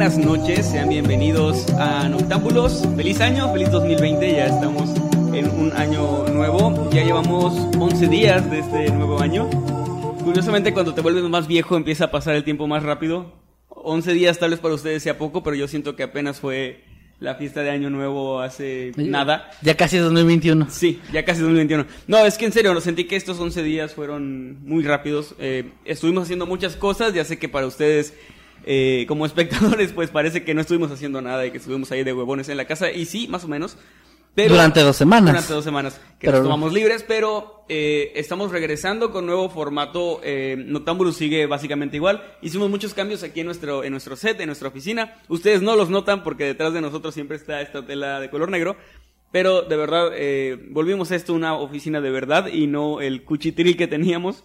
buenas noches, sean bienvenidos a Noctámbulos. Feliz año, feliz 2020, ya estamos en un año nuevo, ya llevamos 11 días de este nuevo año. Curiosamente, cuando te vuelves más viejo empieza a pasar el tiempo más rápido. 11 días tal vez para ustedes sea poco, pero yo siento que apenas fue la fiesta de año nuevo hace nada. Ya casi es 2021. Sí, ya casi 2021. No, es que en serio, sentí que estos 11 días fueron muy rápidos. Eh, estuvimos haciendo muchas cosas, ya sé que para ustedes, eh, como espectadores, pues parece que no estuvimos haciendo nada y que estuvimos ahí de huevones en la casa. Y sí, más o menos. Pero, Durante dos semanas. Durante dos semanas que Pero- nos tomamos libres, pero eh, estamos regresando con nuevo formato. Eh, Noctámbulos sigue básicamente igual. Hicimos muchos cambios aquí en nuestro, en nuestro set, en nuestra oficina. Ustedes no los notan porque detrás de nosotros siempre está esta tela de color negro. Pero de verdad, eh, volvimos a esto una oficina de verdad y no el cuchitril que teníamos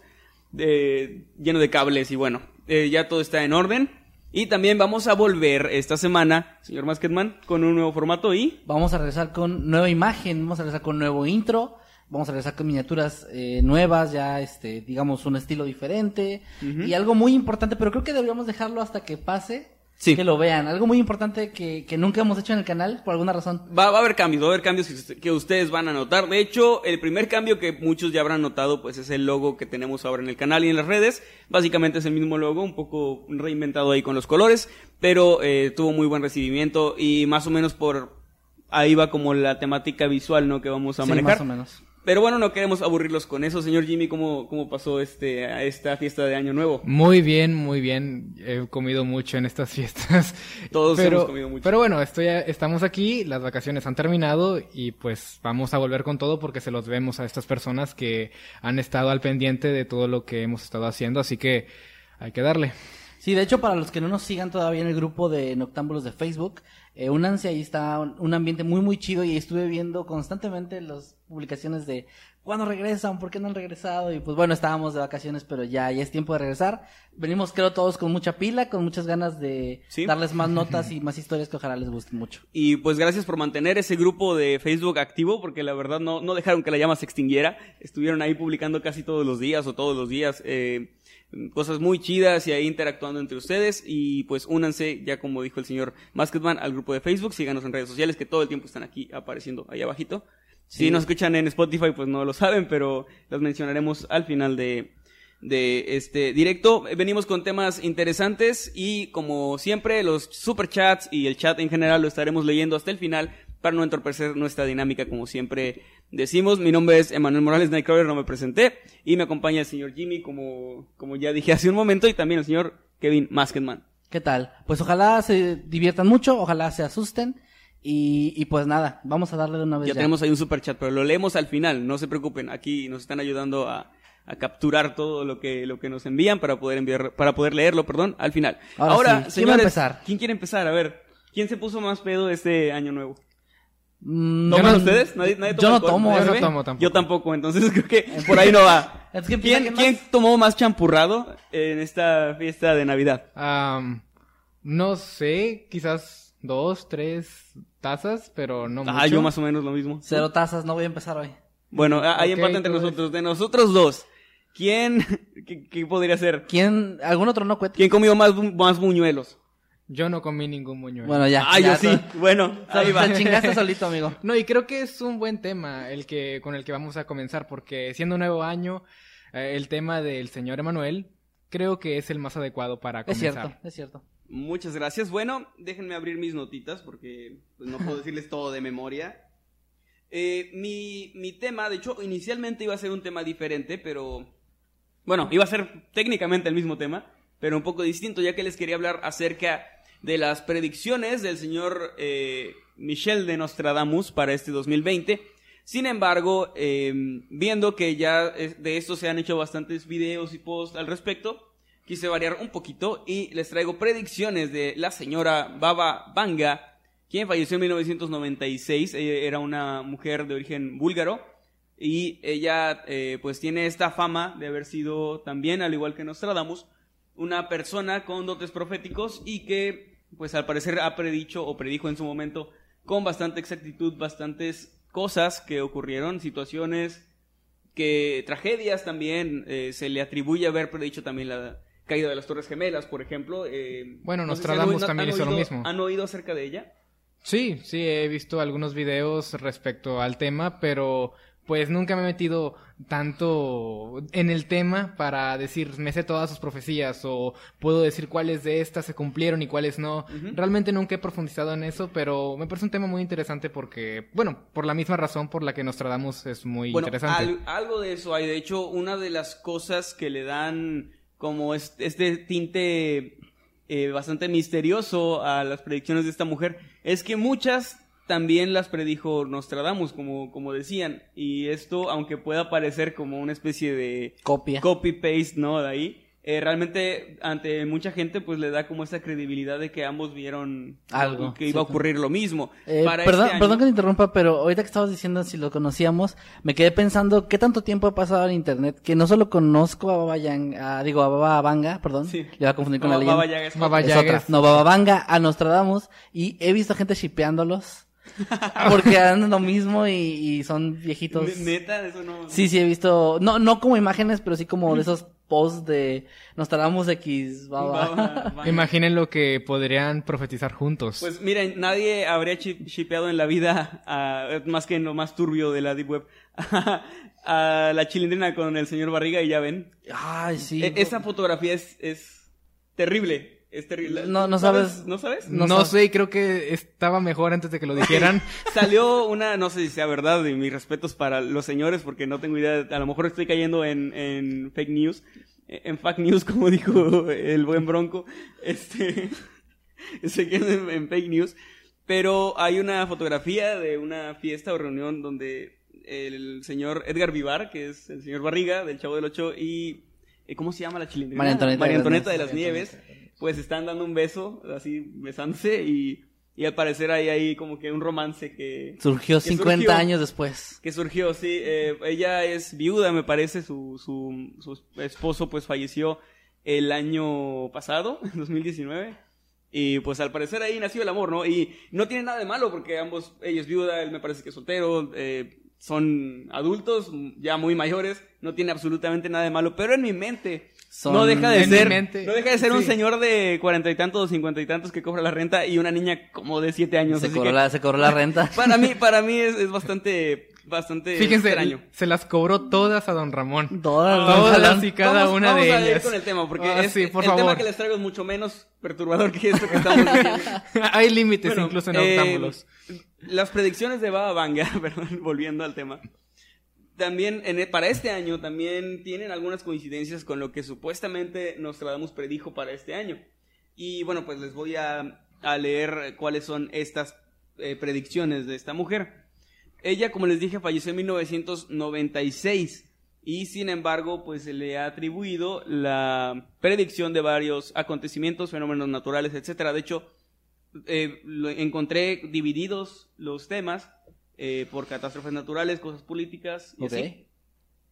eh, lleno de cables y bueno, eh, ya todo está en orden. Y también vamos a volver esta semana, señor Masketman, con un nuevo formato y... Vamos a regresar con nueva imagen, vamos a regresar con nuevo intro, vamos a regresar con miniaturas eh, nuevas, ya este, digamos, un estilo diferente. Y algo muy importante, pero creo que deberíamos dejarlo hasta que pase, Sí. que lo vean. Algo muy importante que, que nunca hemos hecho en el canal, por alguna razón. Va, va a haber cambios, va a haber cambios que, que ustedes van a notar. De hecho, el primer cambio que muchos ya habrán notado, pues es el logo que tenemos ahora en el canal y en las redes. Básicamente es el mismo logo, un poco reinventado ahí con los colores, pero eh, tuvo muy buen recibimiento y más o menos por ahí va como la temática visual, ¿no? Que vamos a Sí, manejar. más o menos. Pero bueno, no queremos aburrirlos con eso. Señor Jimmy, ¿cómo, cómo pasó este, a esta fiesta de Año Nuevo? Muy bien, muy bien. He comido mucho en estas fiestas. Todos pero, hemos comido mucho. Pero bueno, estoy, estamos aquí, las vacaciones han terminado y pues vamos a volver con todo porque se los vemos a estas personas que han estado al pendiente de todo lo que hemos estado haciendo, así que hay que darle. Sí, de hecho, para los que no nos sigan todavía en el grupo de Noctámbulos de Facebook, eh, únanse, ahí está un, ambiente muy, muy chido y estuve viendo constantemente las publicaciones de cuándo regresan, por qué no han regresado y pues bueno, estábamos de vacaciones, pero ya, ya es tiempo de regresar. Venimos creo todos con mucha pila, con muchas ganas de Sí. darles más notas y más historias que ojalá les gusten mucho. Y pues gracias por mantener ese grupo de Facebook activo, porque la verdad no, no dejaron que la llama se extinguiera. Estuvieron ahí publicando casi todos los días o todos los días eh, cosas muy chidas y ahí interactuando entre ustedes. Y pues únanse, ya como dijo el señor Masketman, al grupo de Facebook. Síganos en redes sociales que todo el tiempo están aquí apareciendo ahí abajito. Si nos escuchan en Spotify, pues no lo saben, pero los mencionaremos al final de, de este directo. Venimos con temas interesantes y como siempre los superchats y el chat en general lo estaremos leyendo hasta el final para no entorpecer nuestra dinámica como siempre decimos. Mi nombre es Emanuel Morales Nightcrawler, no me presenté y me acompaña el señor Jimmy como, como ya dije hace un momento y también el señor Kevin Masketman. ¿Qué tal? Pues ojalá se diviertan mucho, ojalá se asusten y, y pues nada, vamos a darle de una vez Ya ya. tenemos ahí un superchat, pero lo leemos al final, no se preocupen. Aquí nos están ayudando a, a capturar todo lo que, lo que nos envían para poder enviar, para poder leerlo, perdón, al final. Ahora Ahora, sí, ¿quién va a empezar? ¿quién quiere empezar? A ver, ¿quién se puso más pedo este año nuevo? Mm, ¿Toman no- ustedes? ¿Nadie, nadie yo toma no alcohol? tomo, ¿Nadie yo no tomo tampoco. Yo tampoco, entonces creo que por ahí no va. Es que empieza ¿Quién, quién tomó más champurrado en esta fiesta de Navidad? No sé, quizás dos, tres tazas, pero no mucho. Ah, yo más o menos lo mismo. Cero tazas, no voy a empezar hoy. Bueno, ah, hay Ok, empate entre nosotros. De nosotros dos, ¿quién, qué, qué podría ser? ¿Quién? ¿Algún otro no cuenta? ¿Quién comió más, más buñuelos? Yo no comí ningún buñuelo. Bueno, ya. Ah, yo ya, sí. Bueno, ahí va. Te chingaste solito, amigo. No, y creo que es un buen tema el que con el que vamos a comenzar, porque siendo un nuevo año, eh, el tema del señor Emanuel creo que es el más adecuado para Es comenzar. cierto, es cierto. Muchas gracias. Bueno, déjenme abrir mis notitas porque pues, no puedo decirles todo de memoria. Eh, mi, mi tema, de hecho, inicialmente iba a ser un tema diferente, pero Bueno, iba a ser técnicamente el mismo tema, pero un poco distinto, ya que les quería hablar acerca de las predicciones del señor eh, Michel de Nostradamus para este 2020. Sin embargo, eh, viendo que ya de esto se han hecho bastantes videos y posts al respecto, quise variar un poquito y les traigo predicciones de la señora Baba Vanga, quien falleció en 1996. Ella era una mujer de origen búlgaro y ella eh, pues tiene esta fama de haber sido también, al igual que Nostradamus, una persona con dotes proféticos y que pues al parecer ha predicho o predijo en su momento con bastante exactitud bastantes cosas que ocurrieron, situaciones que tragedias también eh, se le atribuye haber predicho también la caída de las Torres Gemelas, por ejemplo. eh, Bueno, no sé si han Nostradamus oído- también hizo lo oído- mismo. ¿Han oído acerca de ella? Sí, sí, he visto algunos videos respecto al tema, pero pues nunca me he metido tanto en el tema para decir, me sé todas sus profecías o puedo decir cuáles de estas se cumplieron y cuáles no. Realmente nunca he profundizado en eso, pero me parece un tema muy interesante porque, bueno, por la misma razón por la que Nostradamus es muy Bueno, interesante. al- algo de eso hay. De hecho, una de las cosas que le dan como es- este tinte eh, bastante misterioso a las predicciones de esta mujer es que muchas también las predijo Nostradamus, como, como decían. Y esto, aunque pueda parecer como una especie de Copia. copy-paste, ¿no? De ahí. eh, realmente ante mucha gente pues le da como esa credibilidad de que ambos vieron Algo, que sí, iba a sí. ocurrir lo mismo. Eh, Para perdón, este año- perdón que te interrumpa, pero ahorita que estabas diciendo si lo conocíamos, me quedé pensando qué tanto tiempo ha pasado en internet que no solo conozco a Baba Yang, a- digo a Baba Vanga, perdón, Sí. le voy a confundir con No, la leyenda. Baba Yaga es Baba Es Yaga otra. No, Baba Vanga a Nostradamus y he visto gente shipeándolos porque hacen lo mismo y, y son viejitos. Ne- Neta, eso no. Sí, sí he visto, no, no como imágenes, pero sí como de esos posts de X, Baba. Va- va- Imaginen lo que podrían profetizar juntos. Pues miren, nadie habría shipeado en la vida, a- más que en lo más turbio de la Deep Web, a la chilindrina con el señor Barriga y ya ven. Ay, sí. E- esa fotografía es, es terrible. Es terrible. No- no sabes. ¿No sabes? no no sé, creo que estaba mejor antes de que lo dijeran. Salió una, no sé si sea verdad, y mis respetos para los señores, porque no tengo idea, a lo mejor estoy cayendo en, en fake news, eh, en fake news, como dijo el buen Bronco, este, se queda en, en fake news, pero hay una fotografía de una fiesta o reunión donde el señor Edgar Vivar, que es el señor Barriga, del Chavo del Ocho, y, eh, ¿cómo se llama la chilindrina? María Antonieta María de las Nieves, pues están dando un beso, así besándose, y, y al parecer hay ahí como que un romance que... Surgió que 50 surgió. años después. Que surgió, sí. eh, ella es viuda, me parece. Su, su, su esposo, pues, falleció el año pasado, en 2019. Y, pues, al parecer ahí nació el amor, ¿no? Y no tiene nada de malo porque ambos, ella es viuda, él me parece que es soltero, eh, son adultos, ya muy mayores, no tiene absolutamente nada de malo. Pero en mi mente, Son- no deja de ser, mente, no deja de ser un señor de cuarenta y tantos, cincuenta y tantos que cobra la renta y una niña como de siete años. Se cobró, que- la, se cobró la renta. para mí, para mí es, es bastante, bastante Fíjense, extraño. se las cobró todas a don Ramón. Todas, Todas ojalá. y cada vamos, una vamos de a ir ellas. con el tema, porque Ah, es- sí, por el tema que les traigo es mucho menos perturbador que esto que estamos diciendo. Hay límites Bueno, incluso en eh, octámbulos. las predicciones de Baba Vanga, perdón, volviendo al tema. También, en e- para este año, también tienen algunas coincidencias con lo que supuestamente Nostradamus predijo para este año. Y bueno, pues les voy a, leer cuáles son estas eh, predicciones de esta mujer. Ella, como les dije, falleció en 1996 y sin embargo, pues se le ha atribuido la predicción de varios acontecimientos, fenómenos naturales, etcétera. De hecho, eh, encontré divididos los temas eh, por catástrofes naturales, cosas políticas y Ok. así.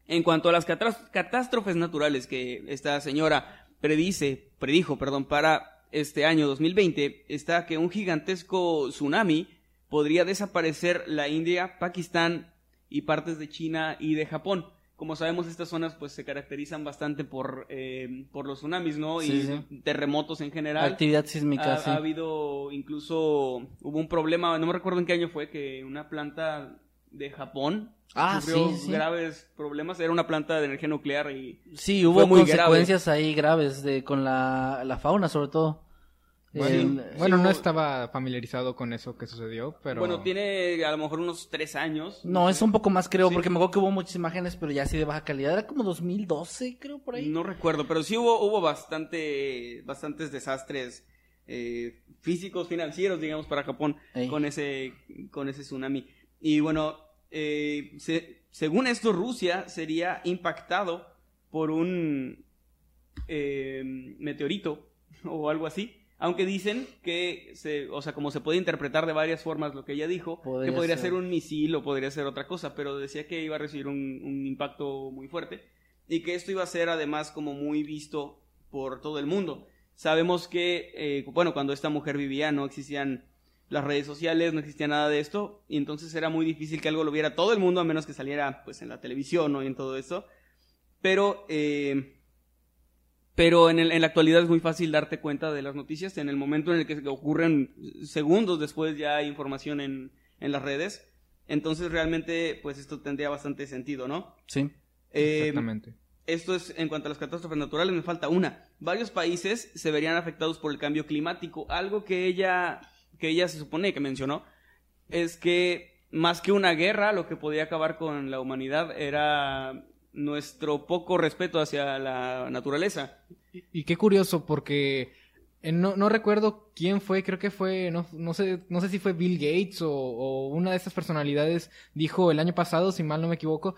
En cuanto a las catás- catástrofes naturales que esta señora predice, predijo, perdón, para este año 2020, está que un gigantesco tsunami podría desaparecer la India, Pakistán y partes de China y de Japón. Como sabemos, estas zonas pues se caracterizan bastante por, eh, por los tsunamis, ¿no? Sí, y sí. terremotos en general. Actividad sísmica, Ha, sí. ha habido incluso hubo un problema, no me recuerdo en qué año fue que una planta de Japón Ah, sufrió sí, sí. graves problemas, era una planta de energía nuclear y Sí, fue hubo muy consecuencias ahí graves de con la, la fauna, sobre todo. Bueno, bueno, no estaba familiarizado con eso que sucedió, pero... Bueno, tiene a lo mejor unos tres años. No, es un poco más creo, Sí. porque me acuerdo que hubo muchas imágenes, pero ya así de baja calidad. Era como 2012, creo, por ahí. No recuerdo, pero sí hubo, hubo bastante, bastantes desastres eh, físicos, financieros, digamos, para Japón Ey. con ese, con ese tsunami. Y bueno, eh, se- según esto, Rusia sería impactado por un eh, meteorito o algo así. Aunque dicen que, se, o sea, como se puede interpretar de varias formas lo que ella dijo, Podría que podría ser. ser un misil o podría ser otra cosa, pero decía que iba a recibir un, un impacto muy fuerte y que esto iba a ser además como muy visto por todo el mundo. Sabemos que, eh, bueno, cuando esta mujer vivía no existían las redes sociales, no existía nada de esto, y entonces era muy difícil que algo lo viera todo el mundo, a menos que saliera pues en la televisión o en todo eso. Pero, eh, pero en, el- en la actualidad es muy fácil darte cuenta de las noticias. En el momento en el que ocurren segundos después ya hay información en, en las redes. Entonces realmente pues esto tendría bastante sentido, ¿no? Sí. Eh, Exactamente. esto es en cuanto a las catástrofes naturales, me falta una. Varios países se verían afectados por el cambio climático. Algo que ella, que ella se supone que mencionó, es que más que una guerra, lo que podía acabar con la humanidad era nuestro poco respeto hacia la naturaleza. Y, qué curioso, porque eh, no, no recuerdo quién fue, creo que fue, no, no, sé, no sé si fue Bill Gates o, una de estas personalidades dijo el año pasado, si mal no me equivoco,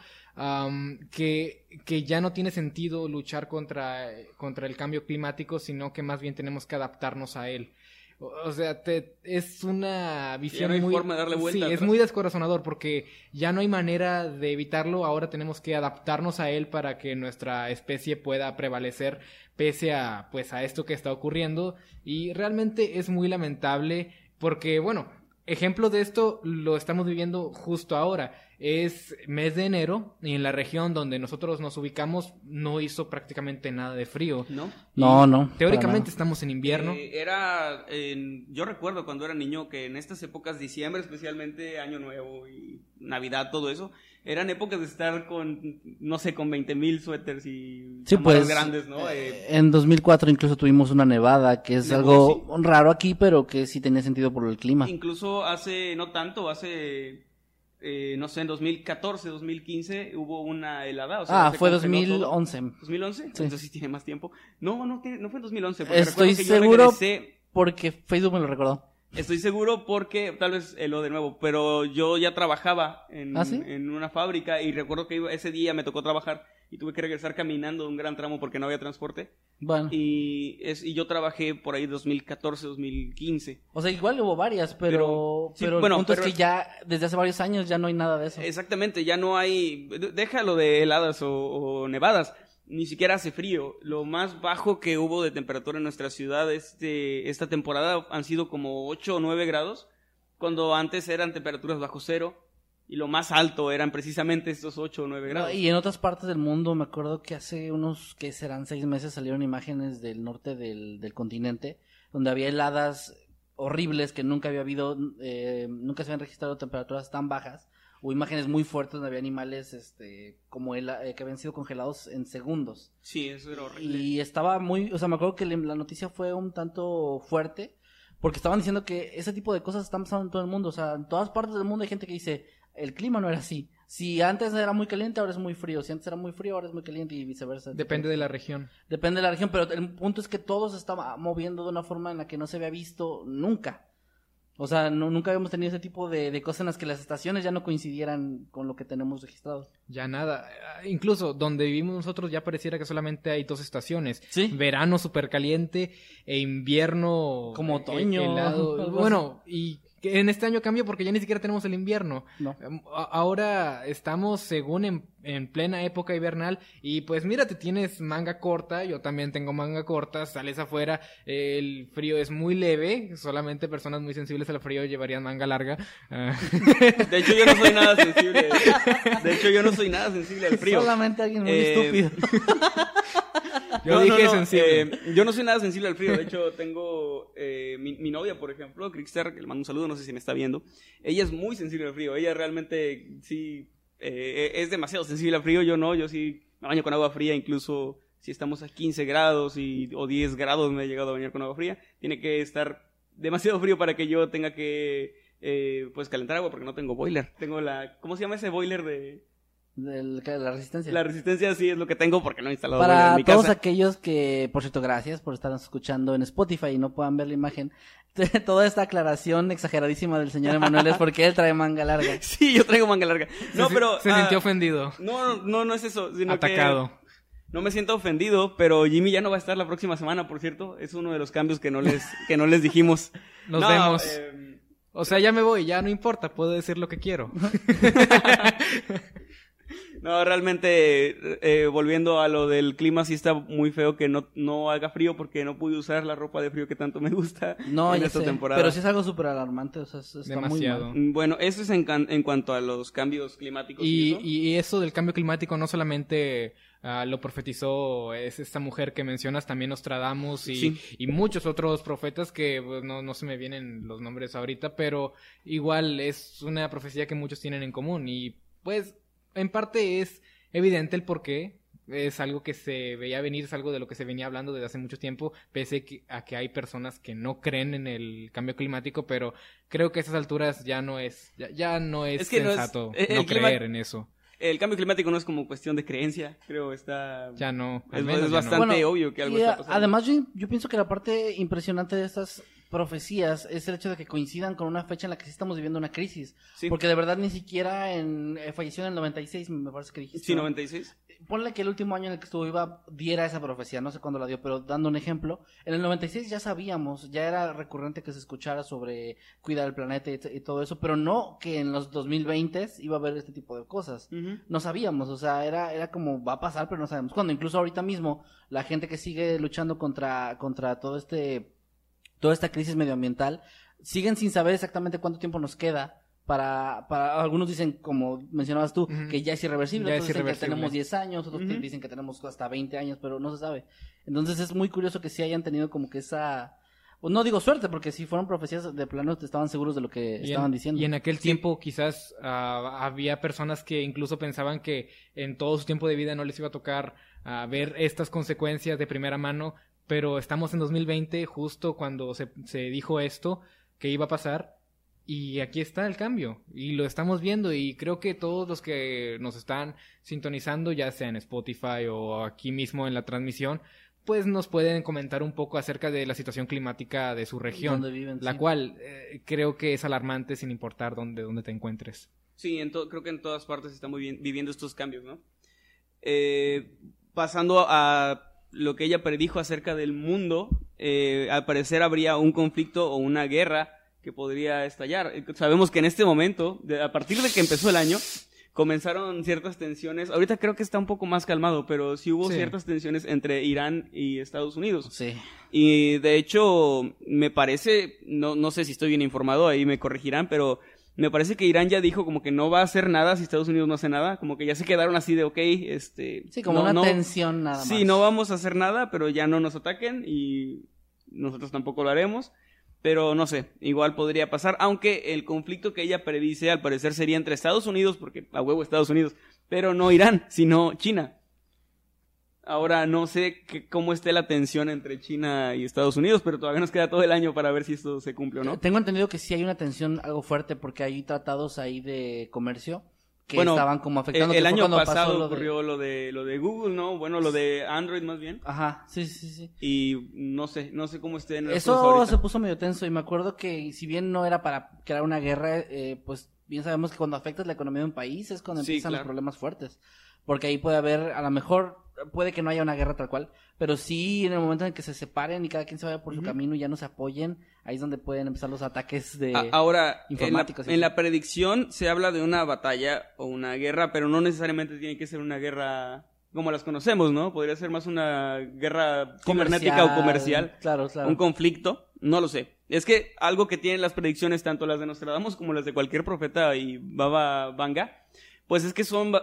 que, que ya no tiene sentido luchar contra, contra el cambio climático, sino que más bien tenemos que adaptarnos a él. O, sea, te- es una visión no hay muy... forma de darle vuelta sí, es muy descorazonador porque ya no hay manera de evitarlo, ahora tenemos que adaptarnos a él para que nuestra especie pueda prevalecer pese a pues a esto que está ocurriendo. Y realmente es muy lamentable porque bueno, ejemplo de esto lo estamos viviendo justo ahora. Es mes de enero y en la región donde nosotros nos ubicamos no hizo prácticamente nada de frío. ¿No? No, no. Teóricamente estamos en invierno. Eh, era, en- yo recuerdo cuando era niño que en estas épocas, diciembre especialmente, Año Nuevo y Navidad, todo eso, eran épocas de estar con, no sé, con 20 mil suéteres y Sí, pues. grandes, ¿no? eh, Eh, en 2004 incluso tuvimos una nevada, que es Nevó, algo raro aquí, pero que sí tenía sentido por el clima. incluso hace, no tanto, hace, eh, no sé, en 2014, 2015 hubo una helada. O sea, ah, se fue congeló todo. 2011. ¿2011? Sí. Entonces sí tiene más tiempo. No, no, no fue en 2011. porque Estoy que yo seguro regresé- porque Facebook me lo recordó. Estoy seguro porque, tal vez lo de nuevo, pero yo ya trabajaba en, ¿Ah, sí? en una fábrica y recuerdo que iba- ese día me tocó trabajar y tuve que regresar caminando un gran tramo porque no había transporte. Bueno, Y, es, y yo trabajé por ahí 2014, 2015. o sea, igual hubo varias, pero, Pero- sí, pero bueno, el punto pero- es que ya desde hace varios años ya no hay nada de eso. Exactamente, ya no hay, déjalo de heladas o, o nevadas, ni siquiera hace frío. Lo más bajo que hubo de temperatura en nuestra ciudad este, esta temporada han sido como 8 o 9 grados, cuando antes eran temperaturas bajo cero y lo más alto eran precisamente estos 8 o 9 No, grados. y en otras partes del mundo, me acuerdo que hace unos, que serán seis meses, salieron imágenes del norte del, del continente, donde había heladas horribles que nunca había habido, eh, nunca se habían registrado temperaturas tan bajas, o imágenes muy fuertes donde había animales este, como hela- eh, que habían sido congelados en segundos. Sí, eso era horrible. Y estaba muy, o sea, me acuerdo que la noticia fue un tanto fuerte, porque estaban diciendo que ese tipo de cosas están pasando en todo el mundo, o sea, en todas partes del mundo hay gente que dice, el clima no era así. Si antes era muy caliente, ahora es muy frío. Si antes era muy frío, ahora es muy caliente y viceversa. Depende de la región. Depende de la región, pero el punto es que todo se está moviendo de una forma en la que no se había visto nunca. O sea, no- nunca habíamos tenido ese tipo de, de cosas en las que las estaciones ya no coincidieran con lo que tenemos registrado. Ya nada. Ah, Incluso donde vivimos nosotros ya pareciera que solamente hay dos estaciones. Sí. Verano súper caliente e invierno Como eh, otoño, helado. Bueno, y que en este año cambió porque ya ni siquiera tenemos el invierno. No. Em, Ahora estamos según en, en plena época invernal y pues mira, te tienes manga corta, yo también tengo manga corta, sales afuera, el frío es muy leve, solamente personas muy sensibles al frío llevarían manga larga. Ah. De hecho, yo no soy nada sensible. De hecho, yo no soy nada sensible al frío. Solamente alguien muy Eh, estúpido. Yo No, dije no, no, sensible. eh, yo no soy nada sensible al frío. De hecho, tengo eh, mi, mi novia, por ejemplo, Crickster, que le mando un saludo, no sé si me está viendo. Ella es muy sensible al frío. Ella realmente sí eh, es demasiado sensible al frío. Yo no, yo sí me baño con agua fría, incluso si estamos a 15 grados y, o 10 grados me he llegado a bañar con agua fría, tiene que estar demasiado frío para que yo tenga que eh, pues calentar agua porque no tengo boiler. Tengo la, ¿cómo se llama ese boiler de Del- la resistencia. la resistencia? Sí es lo que tengo porque no he instalado Para en mi todos casa. aquellos que, por cierto, gracias por estar escuchando en Spotify y no puedan ver la imagen. Toda esta aclaración exageradísima del señor Emanuel es porque él trae manga larga. Sí, yo traigo manga larga. No, se, pero Se ah, sintió ofendido. No, no, no es eso, sino Atacado. que no me siento ofendido, pero Jimmy ya no va a estar la próxima semana, por cierto. Es uno de los cambios que no les, que no les dijimos. Nos No, vemos. eh, O sea, ya me voy, ya no importa, puedo decir lo que quiero. No, realmente, eh, volviendo a lo del clima, sí está muy feo que no, no haga frío porque no pude usar la ropa de frío que tanto me gusta No, en esta sé, temporada. pero sí es algo súper alarmante, o sea, es- está Demasiado. muy mal. Mm, Bueno, eso es en, can- en cuanto a los cambios climáticos. Y, eso. y eso del cambio climático no solamente ah, lo profetizó es esta mujer que mencionas, también Nostradamus y, Sí. y muchos otros profetas que pues, no, no se me vienen los nombres ahorita, pero igual es una profecía que muchos tienen en común y pues en parte es evidente el por qué. Es algo que se veía venir, es algo de lo que se venía hablando desde hace mucho tiempo, pese que- a que hay personas que no creen en el cambio climático, pero creo que a esas alturas ya no es, ya, ya no es, Es que no es- sensato el- el no clima- creer en eso. El cambio climático no es como cuestión de creencia, creo, está... Ya no. Es, menos es ya no. bastante obvio que algo Y, está pasando. además, yo, yo pienso que la parte impresionante de estas profecías es el hecho de que coincidan con una fecha en la que sí estamos viviendo una crisis. Sí. Porque de verdad ni siquiera en, eh, falleció en el 96, me parece que dijiste. Sí, ¿no? 96. Ponle que el último año en el que estuvo viva diera esa profecía, no sé cuándo la dio, pero dando un ejemplo, en el 96 ya sabíamos, ya era recurrente que se escuchara sobre cuidar el planeta y, y todo eso, pero no que en los 2020 iba a haber este tipo de cosas. No sabíamos, o sea, era, era como va a pasar, pero no sabemos cuándo. Incluso ahorita mismo, la gente que sigue luchando contra, contra todo este, toda esta crisis medioambiental, siguen sin saber exactamente cuánto tiempo nos queda. Para, para algunos dicen, como mencionabas tú, que ya es irreversible, Ya otros es dicen que tenemos 10 años, otros dicen que tenemos hasta 20 años, pero no se sabe. Entonces es muy curioso que sí hayan tenido como que esa, no digo suerte, porque si fueron profecías de plano estaban seguros de lo que Y estaban en, diciendo. y en aquel tiempo quizás ah, había personas que incluso pensaban que en todo su tiempo de vida no les iba a tocar ah, ver estas consecuencias de primera mano, pero estamos en 2020 justo cuando se, se dijo esto que iba a pasar y aquí está el cambio y lo estamos viendo y creo que todos los que nos están sintonizando ya sea en Spotify o aquí mismo en la transmisión pues nos pueden comentar un poco acerca de la situación climática de su región, Donde viven, la sí. cual eh, creo que es alarmante sin importar dónde, dónde te encuentres. Sí, en to- creo que en todas partes se están muy bien- viviendo estos cambios, ¿no? Eh, pasando a lo que ella predijo acerca del mundo, eh, al parecer habría un conflicto o una guerra que podría estallar. Sabemos que en este momento, de- a partir de que empezó el año, comenzaron ciertas tensiones. Ahorita creo que está un poco más calmado, pero sí hubo Sí. ciertas tensiones entre Irán y Estados Unidos. Sí. Y de hecho, me parece, no, no sé si estoy bien informado, ahí me corregirán, pero me parece que Irán ya dijo como que no va a hacer nada si Estados Unidos no hace nada, como que ya se quedaron así de, ok, este... Sí, como no- una no- tensión nada más. Sí, no vamos a hacer nada, pero ya no nos ataquen y nosotros tampoco lo haremos. Pero no sé, igual podría pasar, aunque el conflicto que ella predice al parecer sería entre Estados Unidos, porque a huevo Estados Unidos, pero no Irán, sino China. Ahora no sé que- cómo esté la tensión entre China y Estados Unidos, pero todavía nos queda todo el año para ver si esto se cumple o no. Tengo entendido que sí hay una tensión algo fuerte porque hay tratados ahí de comercio que Bueno, estaban como El, afectando. el fue año pasado lo de- ocurrió lo de lo de Google, ¿no? Bueno, lo de Android más bien. Ajá, sí, sí, sí. Y no sé, no sé cómo estén las Eso cosas ahorita. se puso medio tenso y me acuerdo que si bien no era para crear una guerra, eh, pues bien sabemos que cuando afectas la economía de un país es cuando Sí, empiezan claro. los problemas fuertes. Porque ahí puede haber, a lo mejor, puede que no haya una guerra tal cual, pero sí en el momento en que se separen y cada quien se vaya por su camino y ya no se apoyen, ahí es donde pueden empezar los ataques de... A- Ahora, en la, informáticos en la predicción se habla de una batalla o una guerra, pero no necesariamente tiene que ser una guerra como las conocemos, ¿no? Podría ser más una guerra cibernética o comercial, Claro, claro. un conflicto, no lo sé. Es que algo que tienen las predicciones, tanto las de Nostradamus como las de cualquier profeta y Baba Vanga, pues es que son,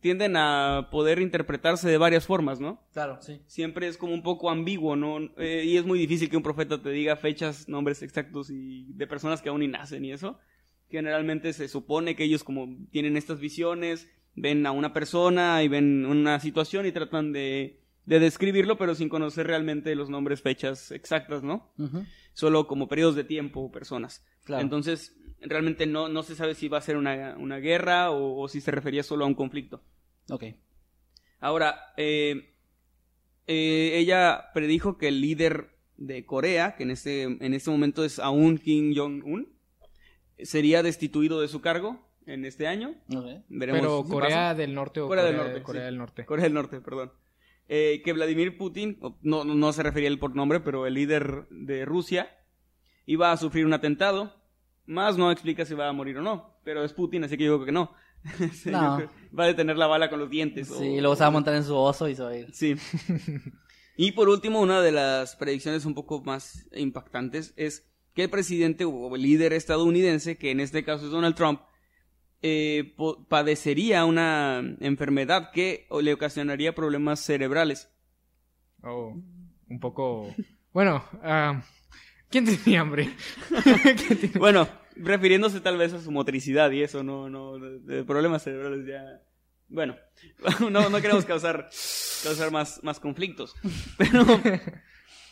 tienden a poder interpretarse de varias formas, ¿no? Claro, sí. siempre es como un poco ambiguo, ¿no? Eh, y es muy difícil que un profeta te diga fechas, nombres exactos y de personas que aún ni nacen y eso. Generalmente se supone que ellos como tienen estas visiones, ven a una persona y ven una situación y tratan de, de describirlo, pero sin conocer realmente los nombres, fechas exactas, ¿no? Solo como periodos de tiempo o personas. Claro. Entonces, realmente no, no se sabe si va a ser una, una guerra o, o si se refería solo a un conflicto. Ok. Ahora, eh, eh, ella predijo que el líder de Corea, que en este, en este momento es aún Kim Jong-un, sería destituido de su cargo en este año. Veremos Pero si Corea pasa. del Norte o Corea Corea, del Norte, Corea sí. del Norte. Corea del Norte, perdón. Eh, que Vladimir Putin, no- no se refería él por nombre, pero el líder de Rusia, iba a sufrir un atentado. Más no explica si va a morir o no, pero es Putin, así que yo creo que no. Sí, No. yo creo- Va a detener la bala con los dientes. o- Sí, luego se va a montar en su oso y se va a ir. Sí. y por último, una de las predicciones un poco más impactantes es que el presidente o el líder estadounidense, que en este caso es Donald Trump, eh, po- padecería una enfermedad que le ocasionaría problemas cerebrales. Oh, un poco... Bueno, ah, ¿quién tiene hambre? ¿Quién tiene- Bueno, refiriéndose tal vez a su motricidad y eso, no, no, de- de problemas cerebrales ya. Bueno, no, no queremos causar, causar más, más conflictos. Pero,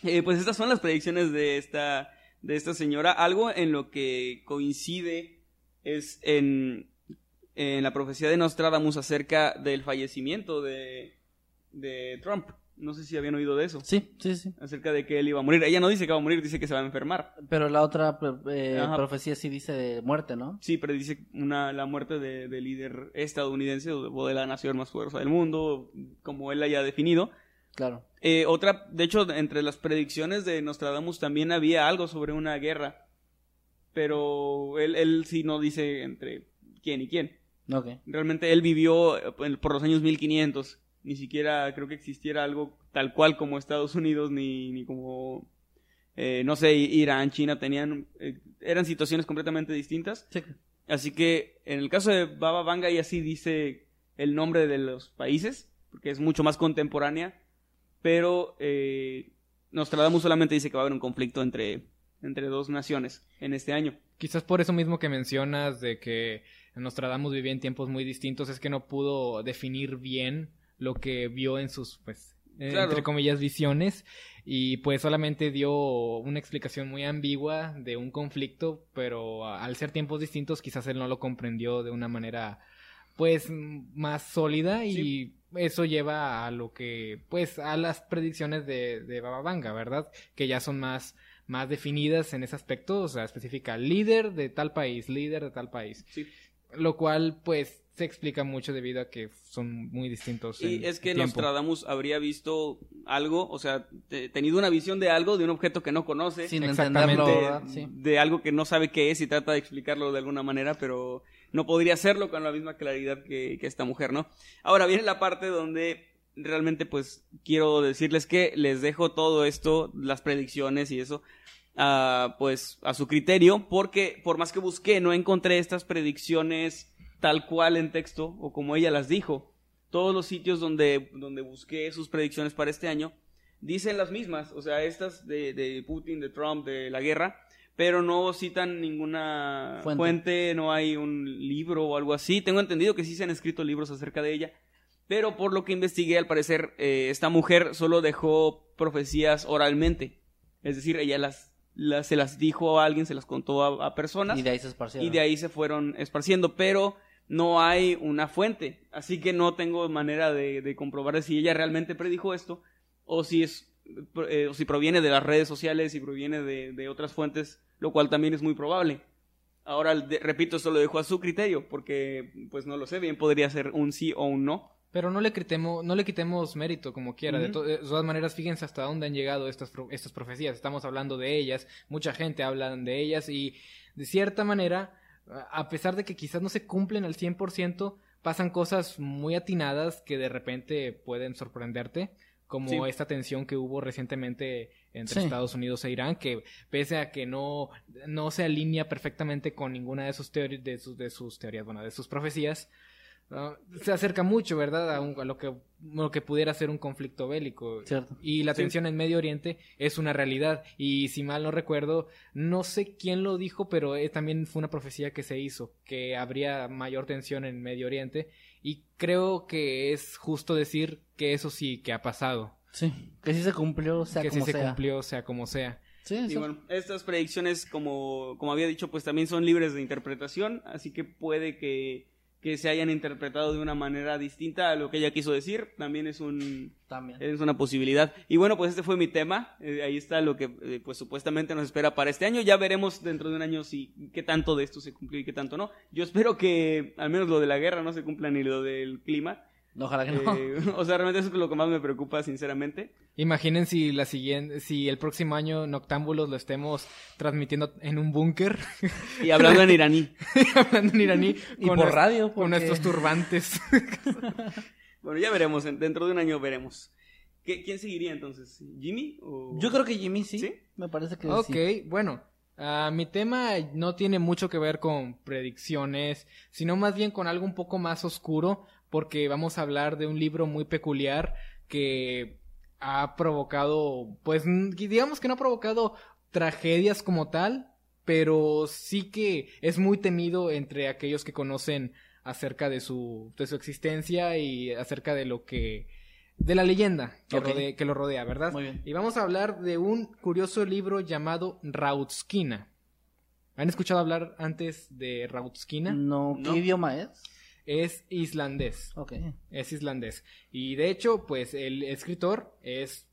eh, pues estas son las predicciones de esta, de esta señora. Algo en lo que coincide es en, en la profecía de Nostradamus acerca del fallecimiento de, de Trump. No sé si habían oído de eso. Sí, sí, sí. Acerca de que él iba a morir. Ella no dice que va a morir, dice que se va a enfermar. Pero la otra eh, profecía sí dice de muerte, ¿no? Sí, predice una, la muerte de- del líder estadounidense o de, de la nación más poderosa del mundo, como él haya definido. Claro. Eh, otra, de hecho, entre las predicciones de Nostradamus también había algo sobre una guerra, pero él, él sí no dice entre quién y quién. Ok. Realmente él vivió eh, por los años 1500, ni siquiera creo que existiera algo tal cual como Estados Unidos, ni, ni como, eh, no sé, Irán, China, tenían, eh, eran situaciones completamente distintas. Sí. Así que en el caso de Baba Vanga ya sí dice el nombre de los países, porque es mucho más contemporánea, pero eh, Nostradamus solamente dice que va a haber un conflicto entre, entre dos naciones en este año. Quizás por eso mismo que mencionas de que Nostradamus vivía en tiempos muy distintos, es que no pudo definir bien lo que vio en sus, pues, eh, Claro. entre comillas, visiones, y pues solamente dio una explicación muy ambigua de un conflicto, pero al ser tiempos distintos quizás él no lo comprendió de una manera, pues, más sólida y eso lleva a lo que, pues, a las predicciones de, de Baba Vanga, ¿verdad? Que ya son más más definidas en ese aspecto, o sea, específica líder de tal país, líder de tal país. Sí. Lo cual, pues, se explica mucho debido a que son muy distintos. Y en es que tiempo. Nostradamus habría visto algo, o sea, te- tenido una visión de algo, de un objeto que no conoce, Sin Exactamente. entenderlo, de, ¿verdad? Sí. de algo que no sabe qué es y trata de explicarlo de alguna manera, pero no podría hacerlo con la misma claridad que, que esta mujer, ¿no? Ahora viene la parte donde realmente pues quiero decirles que les dejo todo esto, las predicciones y eso, pues a su criterio, porque por más que busqué no encontré estas predicciones tal cual en texto o como ella las dijo. Todos los sitios donde, donde busqué sus predicciones para este año dicen las mismas, o sea, estas de, de Putin, de Trump, de la guerra, pero no citan ninguna Fuente. fuente. no hay un libro o algo así. Tengo entendido que sí se han escrito libros acerca de ella, pero por lo que investigué, al parecer, eh, esta mujer solo dejó profecías oralmente, es decir, ella las, las- se las dijo a alguien, se las contó a, a personas Y de ahí se esparcieron. y de ahí se fueron esparciendo, pero no hay una fuente, así que no tengo manera de, de comprobar si ella realmente predijo esto o si es eh, o si proviene de las redes sociales y proviene de, de otras fuentes, lo cual también es muy probable. Ahora, de- repito, esto lo dejo a su criterio, porque pues no lo sé, bien podría ser un sí o un no. Pero no le quitemos, no le quitemos mérito como quiera. de, Ujú. to- de todas maneras, fíjense hasta dónde han llegado estas, pro- estas profecías. Estamos hablando de ellas, mucha gente habla de ellas y de cierta manera, a pesar de que quizás no se cumplen al 100%, pasan cosas muy atinadas que de repente pueden sorprenderte. Como Sí. esta tensión que hubo recientemente entre Sí. Estados Unidos e Irán, que pese a que no, no se alinea perfectamente con ninguna de sus, de sus, de sus teorías, bueno, de sus profecías, ah, se acerca mucho, ¿verdad? A, un- a lo que lo que pudiera ser un conflicto bélico. Cierto. Y la Sí. tensión en Medio Oriente es una realidad. Y si mal no recuerdo, no sé quién lo dijo, pero eh, también fue una profecía que se hizo, que habría mayor tensión en Medio Oriente. Y creo que es justo decir que eso sí que ha pasado. Sí, que sí se cumplió, sea que sí como se sea. cumplió, sea como sea. Sí, Y bueno, estas predicciones, como, como había dicho, pues también son libres de interpretación, así que puede que, que se hayan interpretado de una manera distinta a lo que ella quiso decir. También es un, también. es una posibilidad. Y bueno, pues este fue mi tema. Eh, ahí está lo que eh, pues supuestamente nos espera para este año. Ya veremos dentro de un año si qué tanto de esto se cumplió y qué tanto no. Yo espero que al menos lo de la guerra no se cumpla ni lo del clima. Ojalá que no. Eh, o sea, realmente eso es lo que más me preocupa, sinceramente. Imaginen si la siguiente, si el próximo año Noctámbulos lo estemos transmitiendo en un búnker, Y hablando en iraní. hablando en iraní, Y por radio, con porque- nuestros turbantes. Bueno, ya veremos. en- Dentro de un año veremos. ¿Qué- ¿Quién seguiría entonces? ¿Jimmy? O... Yo creo que Jimmy sí. ¿Sí? Me parece que ok, sí. bueno, ah, mi tema no tiene mucho que ver con predicciones, sino más bien con algo un poco más oscuro, porque vamos a hablar de un libro muy peculiar que ha provocado, pues n- digamos que no ha provocado tragedias como tal, pero sí que es muy temido entre aquellos que conocen acerca de su, de su existencia y acerca de lo que, de la leyenda que, rodea- que lo rodea, ¿verdad? Muy bien. Y vamos a hablar de un curioso libro llamado Rautskina. ¿Han escuchado hablar antes de Rautskina? No, ¿qué No. idioma es? Es islandés. Ok. Es islandés. Y de hecho, pues el escritor es,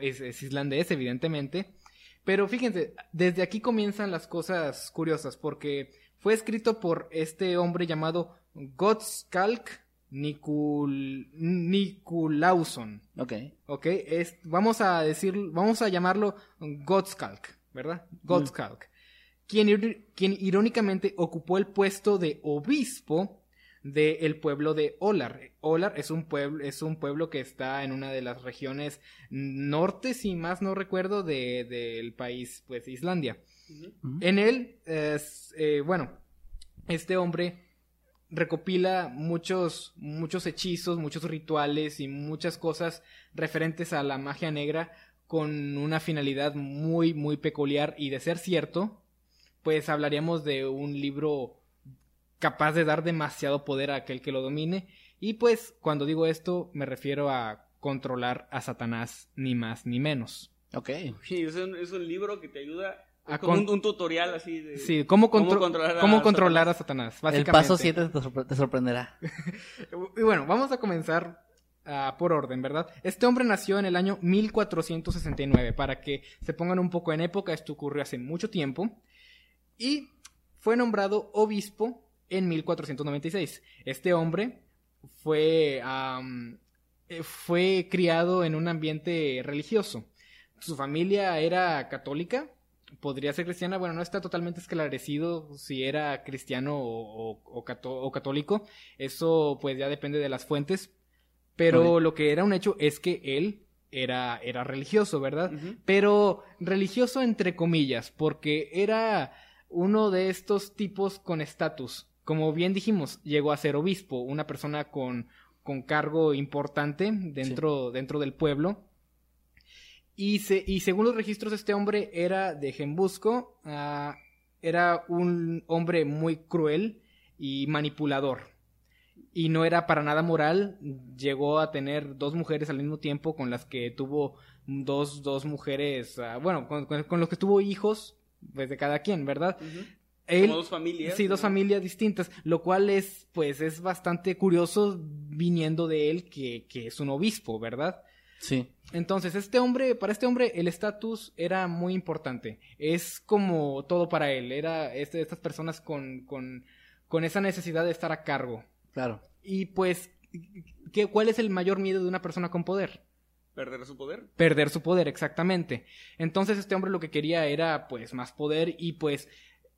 es, es islandés, evidentemente. Pero fíjense, desde aquí comienzan las cosas curiosas, porque fue escrito por este hombre llamado Gottschalk Nikul, Nikulauson. Ok. Ok, es, vamos a decir, vamos a llamarlo Gottschalk, ¿verdad? Gottschalk. Quien, ir- quien irónicamente ocupó el puesto de obispo del pueblo de Olar. Olar es un pueblo, es un pueblo que está en una de las regiones norte, si más no recuerdo, de- del país, pues, Islandia. En él, es, eh, bueno, este hombre recopila muchos, muchos hechizos, muchos rituales y muchas cosas referentes a la magia negra con una finalidad muy, muy peculiar y de ser cierto, pues hablaríamos de un libro capaz de dar demasiado poder a aquel que lo domine y pues cuando digo esto me refiero a controlar a Satanás ni más ni menos. Ok. Sí, es un, es un libro que te ayuda. A como con- un, un tutorial así de. Sí, ¿cómo, contro- controlar a cómo controlar Satanás? a Satanás? El paso 7 te, sorpre- te sorprenderá. Y bueno, vamos a comenzar ah, por orden, ¿verdad? Este hombre nació en el año 1469. Para que se pongan un poco en época, esto ocurrió hace mucho tiempo. Y fue nombrado obispo en 1496. Este hombre fue, eh, fue criado en un ambiente religioso. Su familia era católica, podría ser cristiana, bueno, no está totalmente esclarecido si era cristiano o, o- o cató- o católico, eso pues ya depende de las fuentes, pero lo que era un hecho es que él era, era religioso, ¿verdad? Pero religioso entre comillas, porque era uno de estos tipos con estatus. Como bien dijimos, llegó a ser obispo, una persona con, con cargo importante dentro, dentro del pueblo. Y, se, y según los registros, este hombre era de Gembusco, ah, era un hombre muy cruel y manipulador. Y no era para nada moral, llegó a tener dos mujeres al mismo tiempo con las que tuvo dos, dos mujeres, ah, bueno, con, con- con los que tuvo hijos, pues de cada quien, ¿verdad? Él- Como dos familias. Sí, dos familias distintas, lo cual es, pues, es bastante curioso viniendo de él que, que es un obispo, ¿verdad? Sí. Entonces, este hombre, para este hombre, el estatus era muy importante. Es como todo para él. Era este, estas personas con, con, con esa necesidad de estar a cargo. Claro. Y pues, ¿qué, ¿cuál es el mayor miedo de una persona con poder? Perder su poder. perder su poder, exactamente. Entonces este hombre lo que quería era pues más poder y pues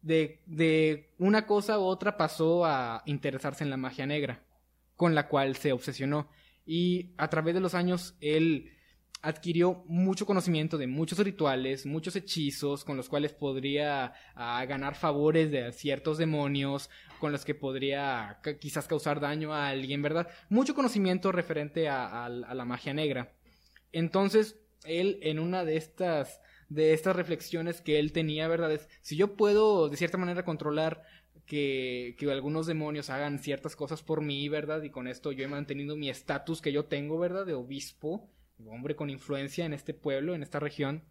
de, de una cosa u otra pasó a interesarse en la magia negra, con la cual se obsesionó. Y a través de los años él adquirió mucho conocimiento de muchos rituales, muchos hechizos con los cuales podría ah, ganar favores de ciertos demonios, con los que podría quizás causar daño a alguien, ¿verdad? Mucho conocimiento referente a la magia negra. Entonces, él en una de estas de estas reflexiones que él tenía, ¿verdad? Es, si yo puedo de cierta manera controlar que, que algunos demonios hagan ciertas cosas por mí, ¿verdad? Y con esto yo he mantenido mi estatus que yo tengo, ¿verdad? De obispo, hombre con influencia en este pueblo, en esta región.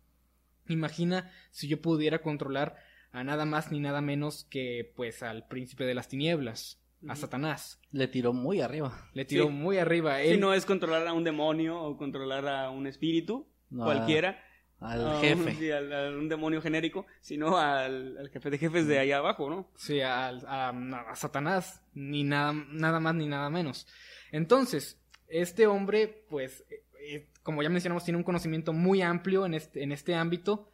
Imagina si yo pudiera controlar a nada más ni nada menos que pues al príncipe de las tinieblas, a Satanás. Le tiró muy arriba. Le tiró Sí. muy arriba. Si Él, no es controlar a un demonio o controlar a un espíritu, No, cualquiera. Al a un- jefe. sí, al- a un demonio genérico, sino al, al jefe de jefes de allá abajo, ¿no? Sí, al- a, a Satanás, ni nada, nada más ni nada menos. Entonces, este hombre, pues, eh, eh, como ya mencionamos, tiene un conocimiento muy amplio en este, en este ámbito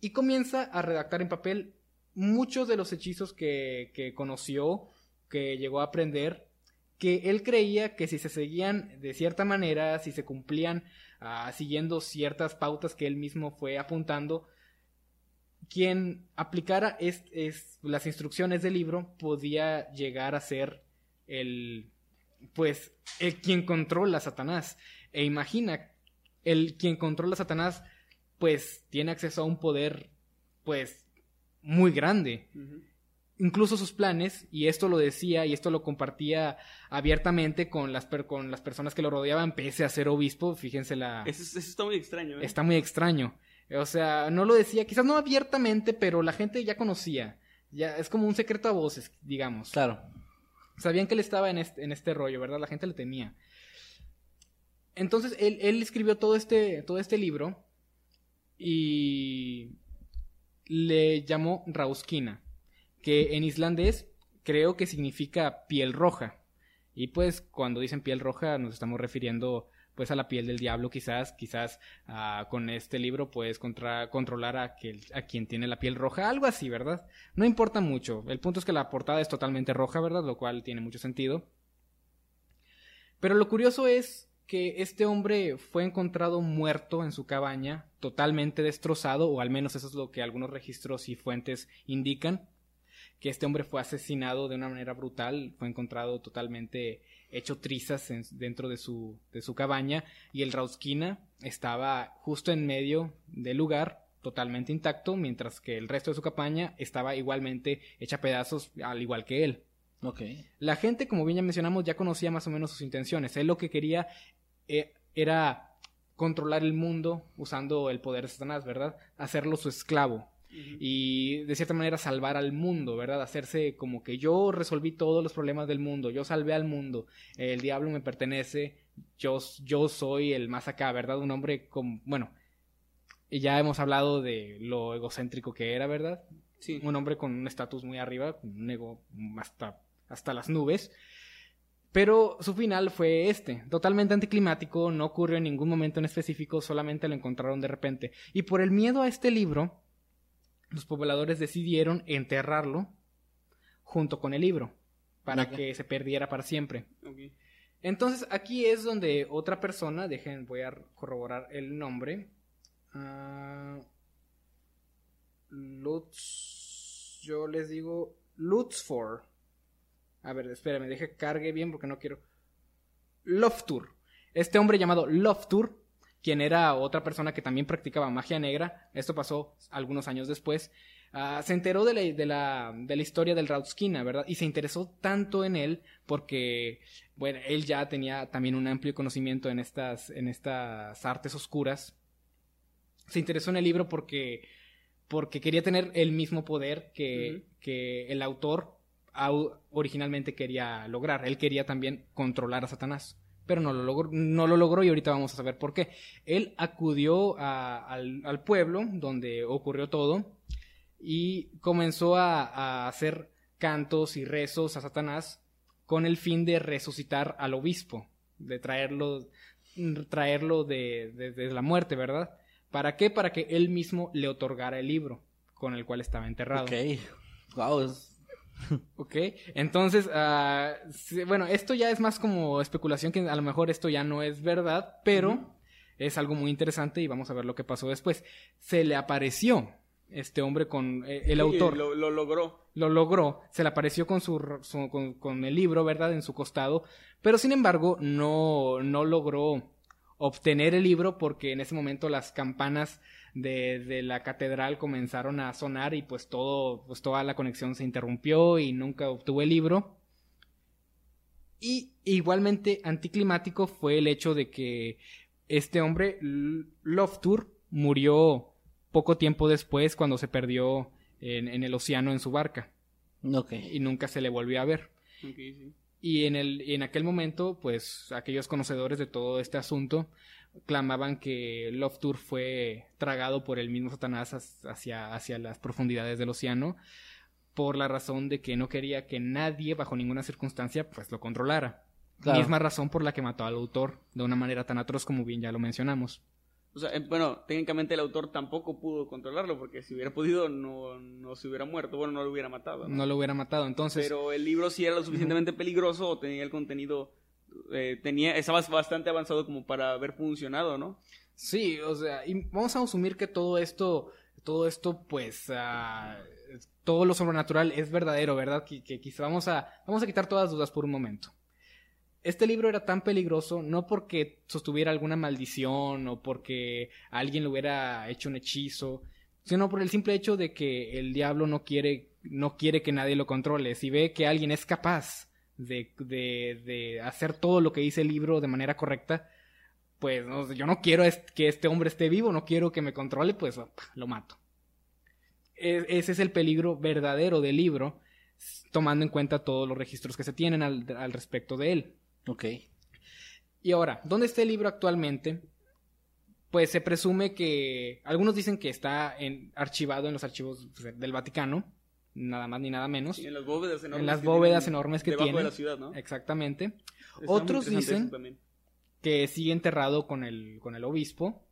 y comienza a redactar en papel muchos de los hechizos que, que conoció, que llegó a aprender, que él creía que si se seguían de cierta manera, si se cumplían ah, siguiendo ciertas pautas que él mismo fue apuntando, quien aplicara es, es- las instrucciones del libro podía llegar a ser el pues el quien controla a Satanás. E imagina el quien controla a Satanás pues tiene acceso a un poder pues muy grande incluso sus planes, y esto lo decía y esto lo compartía abiertamente con las, per- con las personas que lo rodeaban, pese a ser obispo, fíjense la... Eso, eso está muy extraño, ¿eh? Está muy extraño. O sea, no lo decía, quizás no abiertamente, pero la gente ya conocía. Ya es como un secreto a voces, digamos. Claro. Sabían que él estaba en este, en este rollo, ¿verdad? La gente le temía. Entonces, él, él escribió todo este, todo este libro y le llamó Rauskina, que en islandés creo que significa piel roja. Y pues cuando dicen piel roja nos estamos refiriendo pues a la piel del diablo quizás, quizás ah, con este libro puedes contra- controlar a, a quien tiene la piel roja, algo así, ¿verdad? No importa mucho, el punto es que la portada es totalmente roja, ¿verdad? Lo cual tiene mucho sentido. Pero lo curioso es que este hombre fue encontrado muerto en su cabaña, totalmente destrozado, o al menos eso es lo que algunos registros y fuentes indican, que este hombre fue asesinado de una manera brutal, fue encontrado totalmente hecho trizas en- dentro de su, de su cabaña, y el Rauskina estaba justo en medio del lugar, totalmente intacto, mientras que el resto de su cabaña estaba igualmente hecha a pedazos, al igual que él. La gente, como bien ya mencionamos, ya conocía más o menos sus intenciones. Él lo que quería eh, era controlar el mundo usando el poder de Satanás, ¿verdad? Hacerlo su esclavo. Y de cierta manera salvar al mundo, ¿verdad? Hacerse como que yo resolví todos los problemas del mundo, yo salvé al mundo, el diablo me pertenece, yo, yo soy el más acá, ¿verdad? Un hombre con, bueno, ya hemos hablado de lo egocéntrico que era, ¿verdad? Sí. un hombre con un estatus muy arriba, con un ego hasta, hasta las nubes. Pero su final fue este, totalmente anticlimático, no ocurrió en ningún momento en específico, solamente lo encontraron de repente. Y por el miedo a este libro, los pobladores decidieron enterrarlo junto con el libro, para que se perdiera para siempre. Entonces aquí es donde otra persona, dejen, voy a corroborar el nombre. Ah, Lutz, yo les digo Lutzfor. A ver, espérame, deje que cargue bien porque no quiero. Loftur. Este hombre llamado Loftur, quien era otra persona que también practicaba magia negra, esto pasó algunos años después, ah, se enteró de la, de, la, de la historia del Rautskina, ¿verdad? Y se interesó tanto en él porque, bueno, él ya tenía también un amplio conocimiento en estas, en estas artes oscuras. Se interesó en el libro porque, porque quería tener el mismo poder que, que el autor au- originalmente quería lograr. Él quería también controlar a Satanás. Pero no lo logró, no lo logró y ahorita vamos a saber por qué. Él acudió al, al pueblo donde ocurrió todo y comenzó a, a hacer cantos y rezos a Satanás con el fin de resucitar al obispo, de traerlo, traerlo de, la muerte, ¿verdad? ¿Para qué? Para que él mismo le otorgara el libro con el cual estaba enterrado. Ok. Wow. Ok, entonces, ah, sí, bueno, esto ya es más como especulación, que a lo mejor esto ya no es verdad, pero es algo muy interesante y vamos a ver lo que pasó después. Se le apareció este hombre con eh, el Sí, autor. Lo, lo logró. Lo logró, se le apareció con, su, su- con, con el libro, ¿verdad? En su costado, pero sin embargo no, no logró obtener el libro porque en ese momento las campanas de, de la catedral comenzaron a sonar y pues todo, pues toda la conexión se interrumpió y nunca obtuvo el libro. Y igualmente anticlimático fue el hecho de que este hombre, Loftur, murió poco tiempo después cuando se perdió en, en el océano en su barca Ok. y nunca se le volvió a ver. Ok, sí. Y en, el, en aquel momento, pues aquellos conocedores de todo este asunto clamaban que Loftur fue tragado por el mismo Satanás hacia, hacia las profundidades del océano por la razón de que no quería que nadie bajo ninguna circunstancia pues lo controlara. Claro. Misma razón por la que mató al autor de una manera tan atroz como bien ya lo mencionamos. O sea, eh, bueno, técnicamente el autor tampoco pudo controlarlo porque si hubiera podido no, no se hubiera muerto, bueno, no lo hubiera matado. ¿no? No lo hubiera matado. Entonces, Pero el libro sí era lo suficientemente peligroso o tenía el contenido, eh, tenía, estaba bastante avanzado como para haber funcionado, ¿no? Sí, o sea, y vamos a asumir que todo esto, todo esto, pues, ah, todo lo sobrenatural es verdadero, ¿verdad? Que, que quizá vamos a, vamos a quitar todas las dudas por un momento. Este libro era tan peligroso no porque sostuviera alguna maldición o porque alguien le hubiera hecho un hechizo, sino por el simple hecho de que el diablo no quiere, no quiere que nadie lo controle. Si ve que alguien es capaz de, de, de hacer todo lo que dice el libro de manera correcta, pues yo no quiero que este hombre esté vivo, no quiero que me controle, pues lo mato. E- ese es el peligro verdadero del libro, tomando en cuenta todos los registros que se tienen al, al respecto de él. Ok. Y ahora, ¿dónde está el libro actualmente? Pues se presume que algunos dicen que está en, archivado en los archivos del Vaticano, nada más ni nada menos. Y en las bóvedas enormes. En las que bóvedas tienen enormes que debajo tiene. de la ciudad, ¿no? Exactamente. Está Otros dicen que sigue enterrado con el, con el obispo.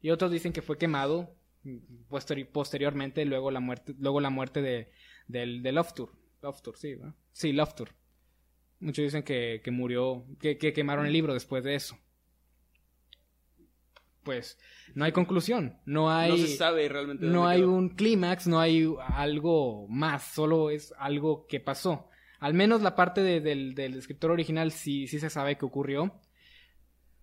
Y otros dicen que fue quemado mm, posteri- posteriormente, luego la muerte, luego la muerte de, del, de Loftur. Loftur, sí, ¿verdad? Sí, Loftur. Muchos dicen que, que murió, que, que quemaron el libro después de eso. Pues no hay conclusión, no hay, No se sabe realmente. no hay quedó. un clímax, no hay algo más, solo es algo que pasó. Al menos la parte de- del, del escritor original sí, sí se sabe que ocurrió.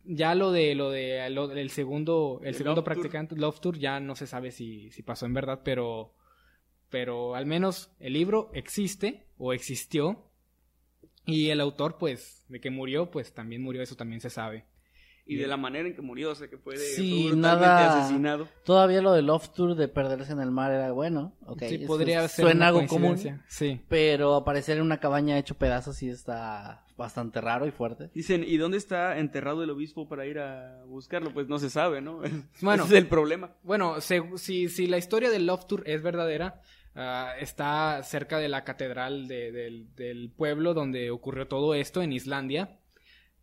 Ya lo de lo de lo del segundo el El segundo Love Tour. practicante Love Tour ya no se sabe si, si pasó en verdad, pero pero al menos el libro existe o existió y el autor pues de que murió pues también murió, eso también se sabe. Y de la manera en que murió, o sea, que fue, de, Sí, fue nada- asesinado. Todavía lo del off tour de perderse en el mar era bueno. Ok. sí, podría ser Suena una algo común. Sí. Pero aparecer en una cabaña hecho pedazos sí está bastante raro y fuerte. Dicen, ¿y dónde está enterrado el obispo para ir a buscarlo? Pues no se sabe, ¿no? Bueno. Ese es el problema. Bueno, se- si, si la historia del Love Tour es verdadera, ah, está cerca de la catedral de- del, del pueblo donde ocurrió todo esto, en Islandia.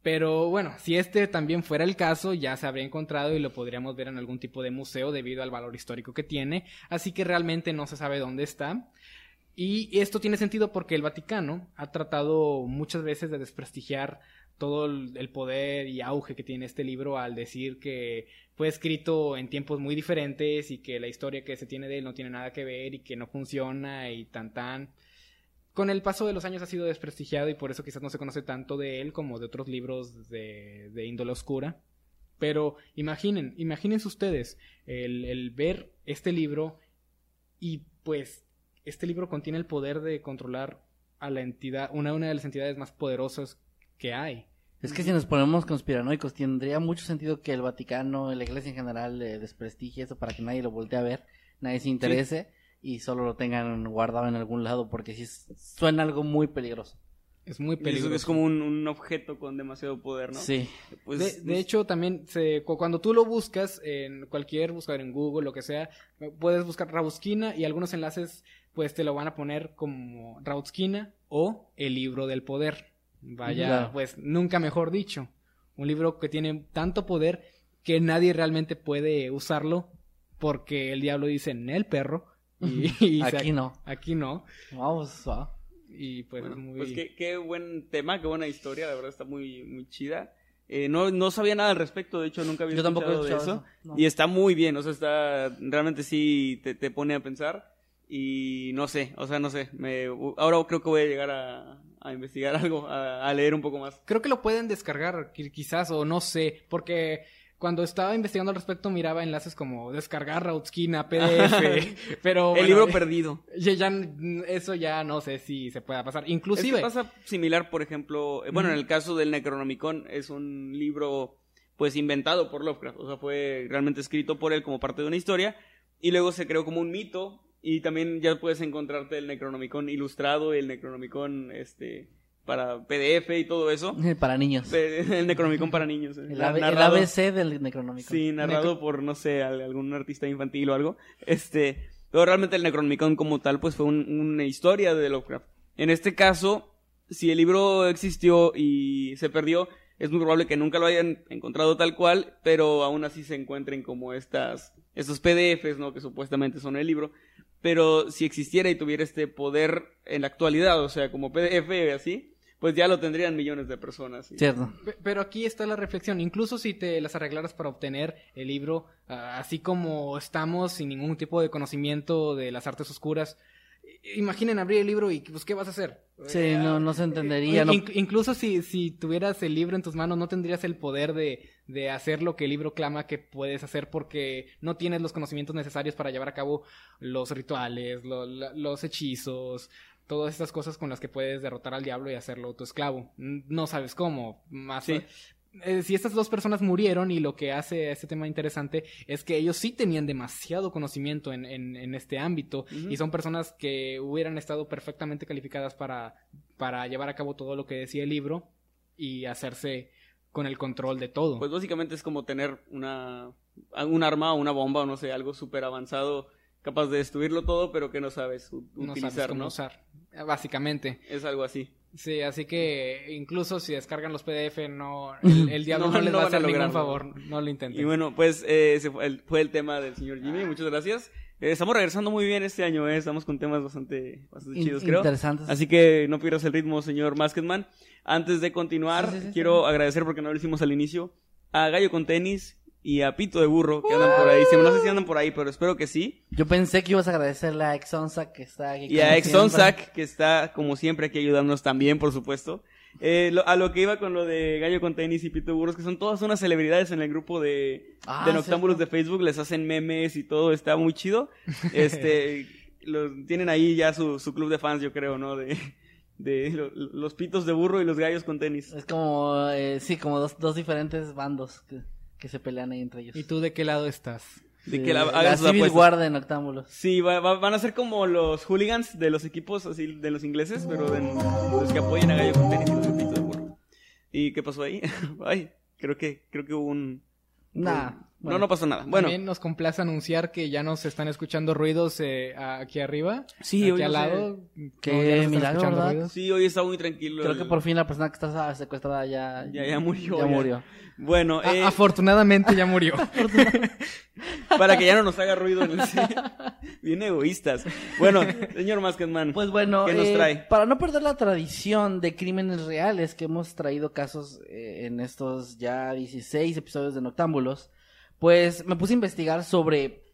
Pero bueno, si este también fuera el caso, ya se habría encontrado y lo podríamos ver en algún tipo de museo debido al valor histórico que tiene. Así que realmente no se sabe dónde está. Y esto tiene sentido porque el Vaticano ha tratado muchas veces de desprestigiar todo el poder y auge que tiene este libro al decir que fue escrito en tiempos muy diferentes y que la historia que se tiene de él no tiene nada que ver y que no funciona y tan tan. Con el paso de los años ha sido desprestigiado y por eso quizás no se conoce tanto de él como de otros libros de, de índole oscura. Pero imaginen, imagínense ustedes el, el ver este libro y pues este libro contiene el poder de controlar a la entidad, una, una de las entidades más poderosas que hay. Es que si nos ponemos conspiranoicos, tendría mucho sentido que el Vaticano, la iglesia en general, eh, desprestigie eso para que nadie lo voltee a ver, nadie se interese y solo lo tengan guardado en algún lado porque sí es- suena algo muy peligroso. Es muy peligroso. es como un, un objeto con demasiado poder, ¿no? Sí. Pues, de, de no- hecho, también se, cu- cuando tú lo buscas en cualquier buscador en Google, lo que sea, puedes buscar Rabuskina y algunos enlaces pues te lo van a poner como Rabuskina o el libro del poder. Vaya, Claro. pues nunca mejor dicho. Un libro que tiene tanto poder que nadie realmente puede usarlo porque el diablo dice en el perro y, y se- Aquí no. Aquí no. Vamos, va. Y pues Bueno, muy... pues qué, qué buen tema, qué buena historia, la verdad está muy, muy chida. Eh, no, no sabía nada al respecto, de hecho nunca había Yo tampoco he escuchado de eso. eso, no. Y está muy bien, o sea, está, realmente sí te, te pone a pensar. Y no sé, o sea, no sé, me, ahora creo que voy a llegar a, a investigar algo, a, a leer un poco más. Creo que lo pueden descargar, qui- quizás, o no sé, porque cuando estaba investigando al respecto miraba enlaces como descargar Rautskin PDF, pero... El libro perdido. ya, ya, eso ya no sé si se pueda pasar. Inclusive... Es que pasa similar, por ejemplo, eh, bueno, en el caso del Necronomicon es un libro pues inventado por Lovecraft, o sea, fue realmente escrito por él como parte de una historia y luego se creó como un mito y también ya puedes encontrarte el Necronomicon ilustrado, el Necronomicon este para PDF y todo eso. Para niños. El Necronomicon para niños. eh, El, AB- el narrado- ABC del Necronómico. Sí, narrado por, no sé, al- algún artista infantil o algo. Este, pero realmente el Necronomicon como tal, pues fue un- una historia de Lovecraft. En este caso, si el libro existió y se perdió, es muy probable que nunca lo hayan encontrado tal cual, pero aún así se encuentren como estas, estos PDFs, ¿no? Que supuestamente son el libro. Pero si existiera y tuviera este poder en la actualidad, o sea, como PDF así, pues ya lo tendrían millones de personas. Cierto. Pe- Pero aquí está la reflexión. Incluso si te las arreglaras para obtener el libro, ah, así como estamos sin ningún tipo de conocimiento de las artes oscuras, imaginen abrir el libro y pues ¿qué vas a hacer? Sí, Eh, no, no se entendería. no- inc- incluso si, si tuvieras el libro en tus manos, no tendrías el poder de, de hacer lo que el libro clama que puedes hacer porque no tienes los conocimientos necesarios para llevar a cabo los rituales, lo- la- los hechizos, todas estas cosas con las que puedes derrotar al diablo y hacerlo tu esclavo. No sabes cómo. Más Sí. eh, si estas dos personas murieron y lo que hace este tema interesante es que ellos sí tenían demasiado conocimiento en, en- en este ámbito y son personas que hubieran estado perfectamente calificadas para, para llevar a cabo todo lo que decía el libro y hacerse con el control de todo. Pues básicamente es como tener una un arma o una bomba o no sé, algo súper avanzado, capaz de destruirlo todo, pero que no sabes no utilizar, sabes cómo ¿no? usar. Básicamente. Es algo así. Sí, así que incluso si descargan los PDF, no, el, el diablo No, no, les va a hacer ningún favor. No lo intenten. Y bueno, pues eh, ese fue el, fue el tema del señor Jimmy, muchas gracias. Eh, estamos regresando muy bien este año, eh, estamos con temas bastante, bastante chidos, creo. interesantes. Así que no pierdas el ritmo, señor Masketman. Antes de continuar, Sí, sí, sí, quiero agradecer porque no lo hicimos al inicio a Gallo con tenis y a Pito de Burro que andan por ahí. No sé si andan por ahí, pero espero que sí. Yo pensé que ibas a agradecerle a Exonsa que está aquí. Y a Exonsac, que está como siempre aquí ayudándonos también, por supuesto. Eh, lo- a lo que iba con lo de Gallo con tenis y Pito de Burros, que son todas unas celebridades en el grupo de, Ah, de Noctámbulos de Facebook, les hacen memes y todo, está muy chido. Este, los, tienen ahí ya su, su club de fans, yo creo, ¿no? De, de lo- los pitos de burro y los gallos con tenis. Es como, eh, sí, como dos, dos diferentes bandos que, que se pelean ahí entre ellos. ¿Y tú de qué lado estás? De Sí, que la, la Civil apuestas. War de Noctámbulos. Sí, va- va- van a ser como los hooligans de los equipos así de los ingleses, pero de los que apoyan a Gallo con tenis y los de burro. ¿Y qué pasó ahí? Ay, creo que creo que hubo un Nah. No, bueno. no pasó nada. Bueno, También nos complace anunciar que ya nos están escuchando ruidos eh, aquí arriba. Sí, aquí hoy al no sé. lado. Qué No, están milagro, escuchando ¿verdad? ruidos. sí, hoy está muy tranquilo. Creo el- que por fin la persona que está secuestrada ya... Ya- ya murió, Ya ya. murió. Bueno, A- eh, afortunadamente ya murió. para que ya no nos haga ruido en el Bien egoístas. Bueno, señor Masketman. Pues bueno, ¿Qué nos eh, trae? para no perder la tradición de crímenes reales que hemos traído casos eh, en estos ya 16 episodios de Noctámbulos, pues me puse a investigar sobre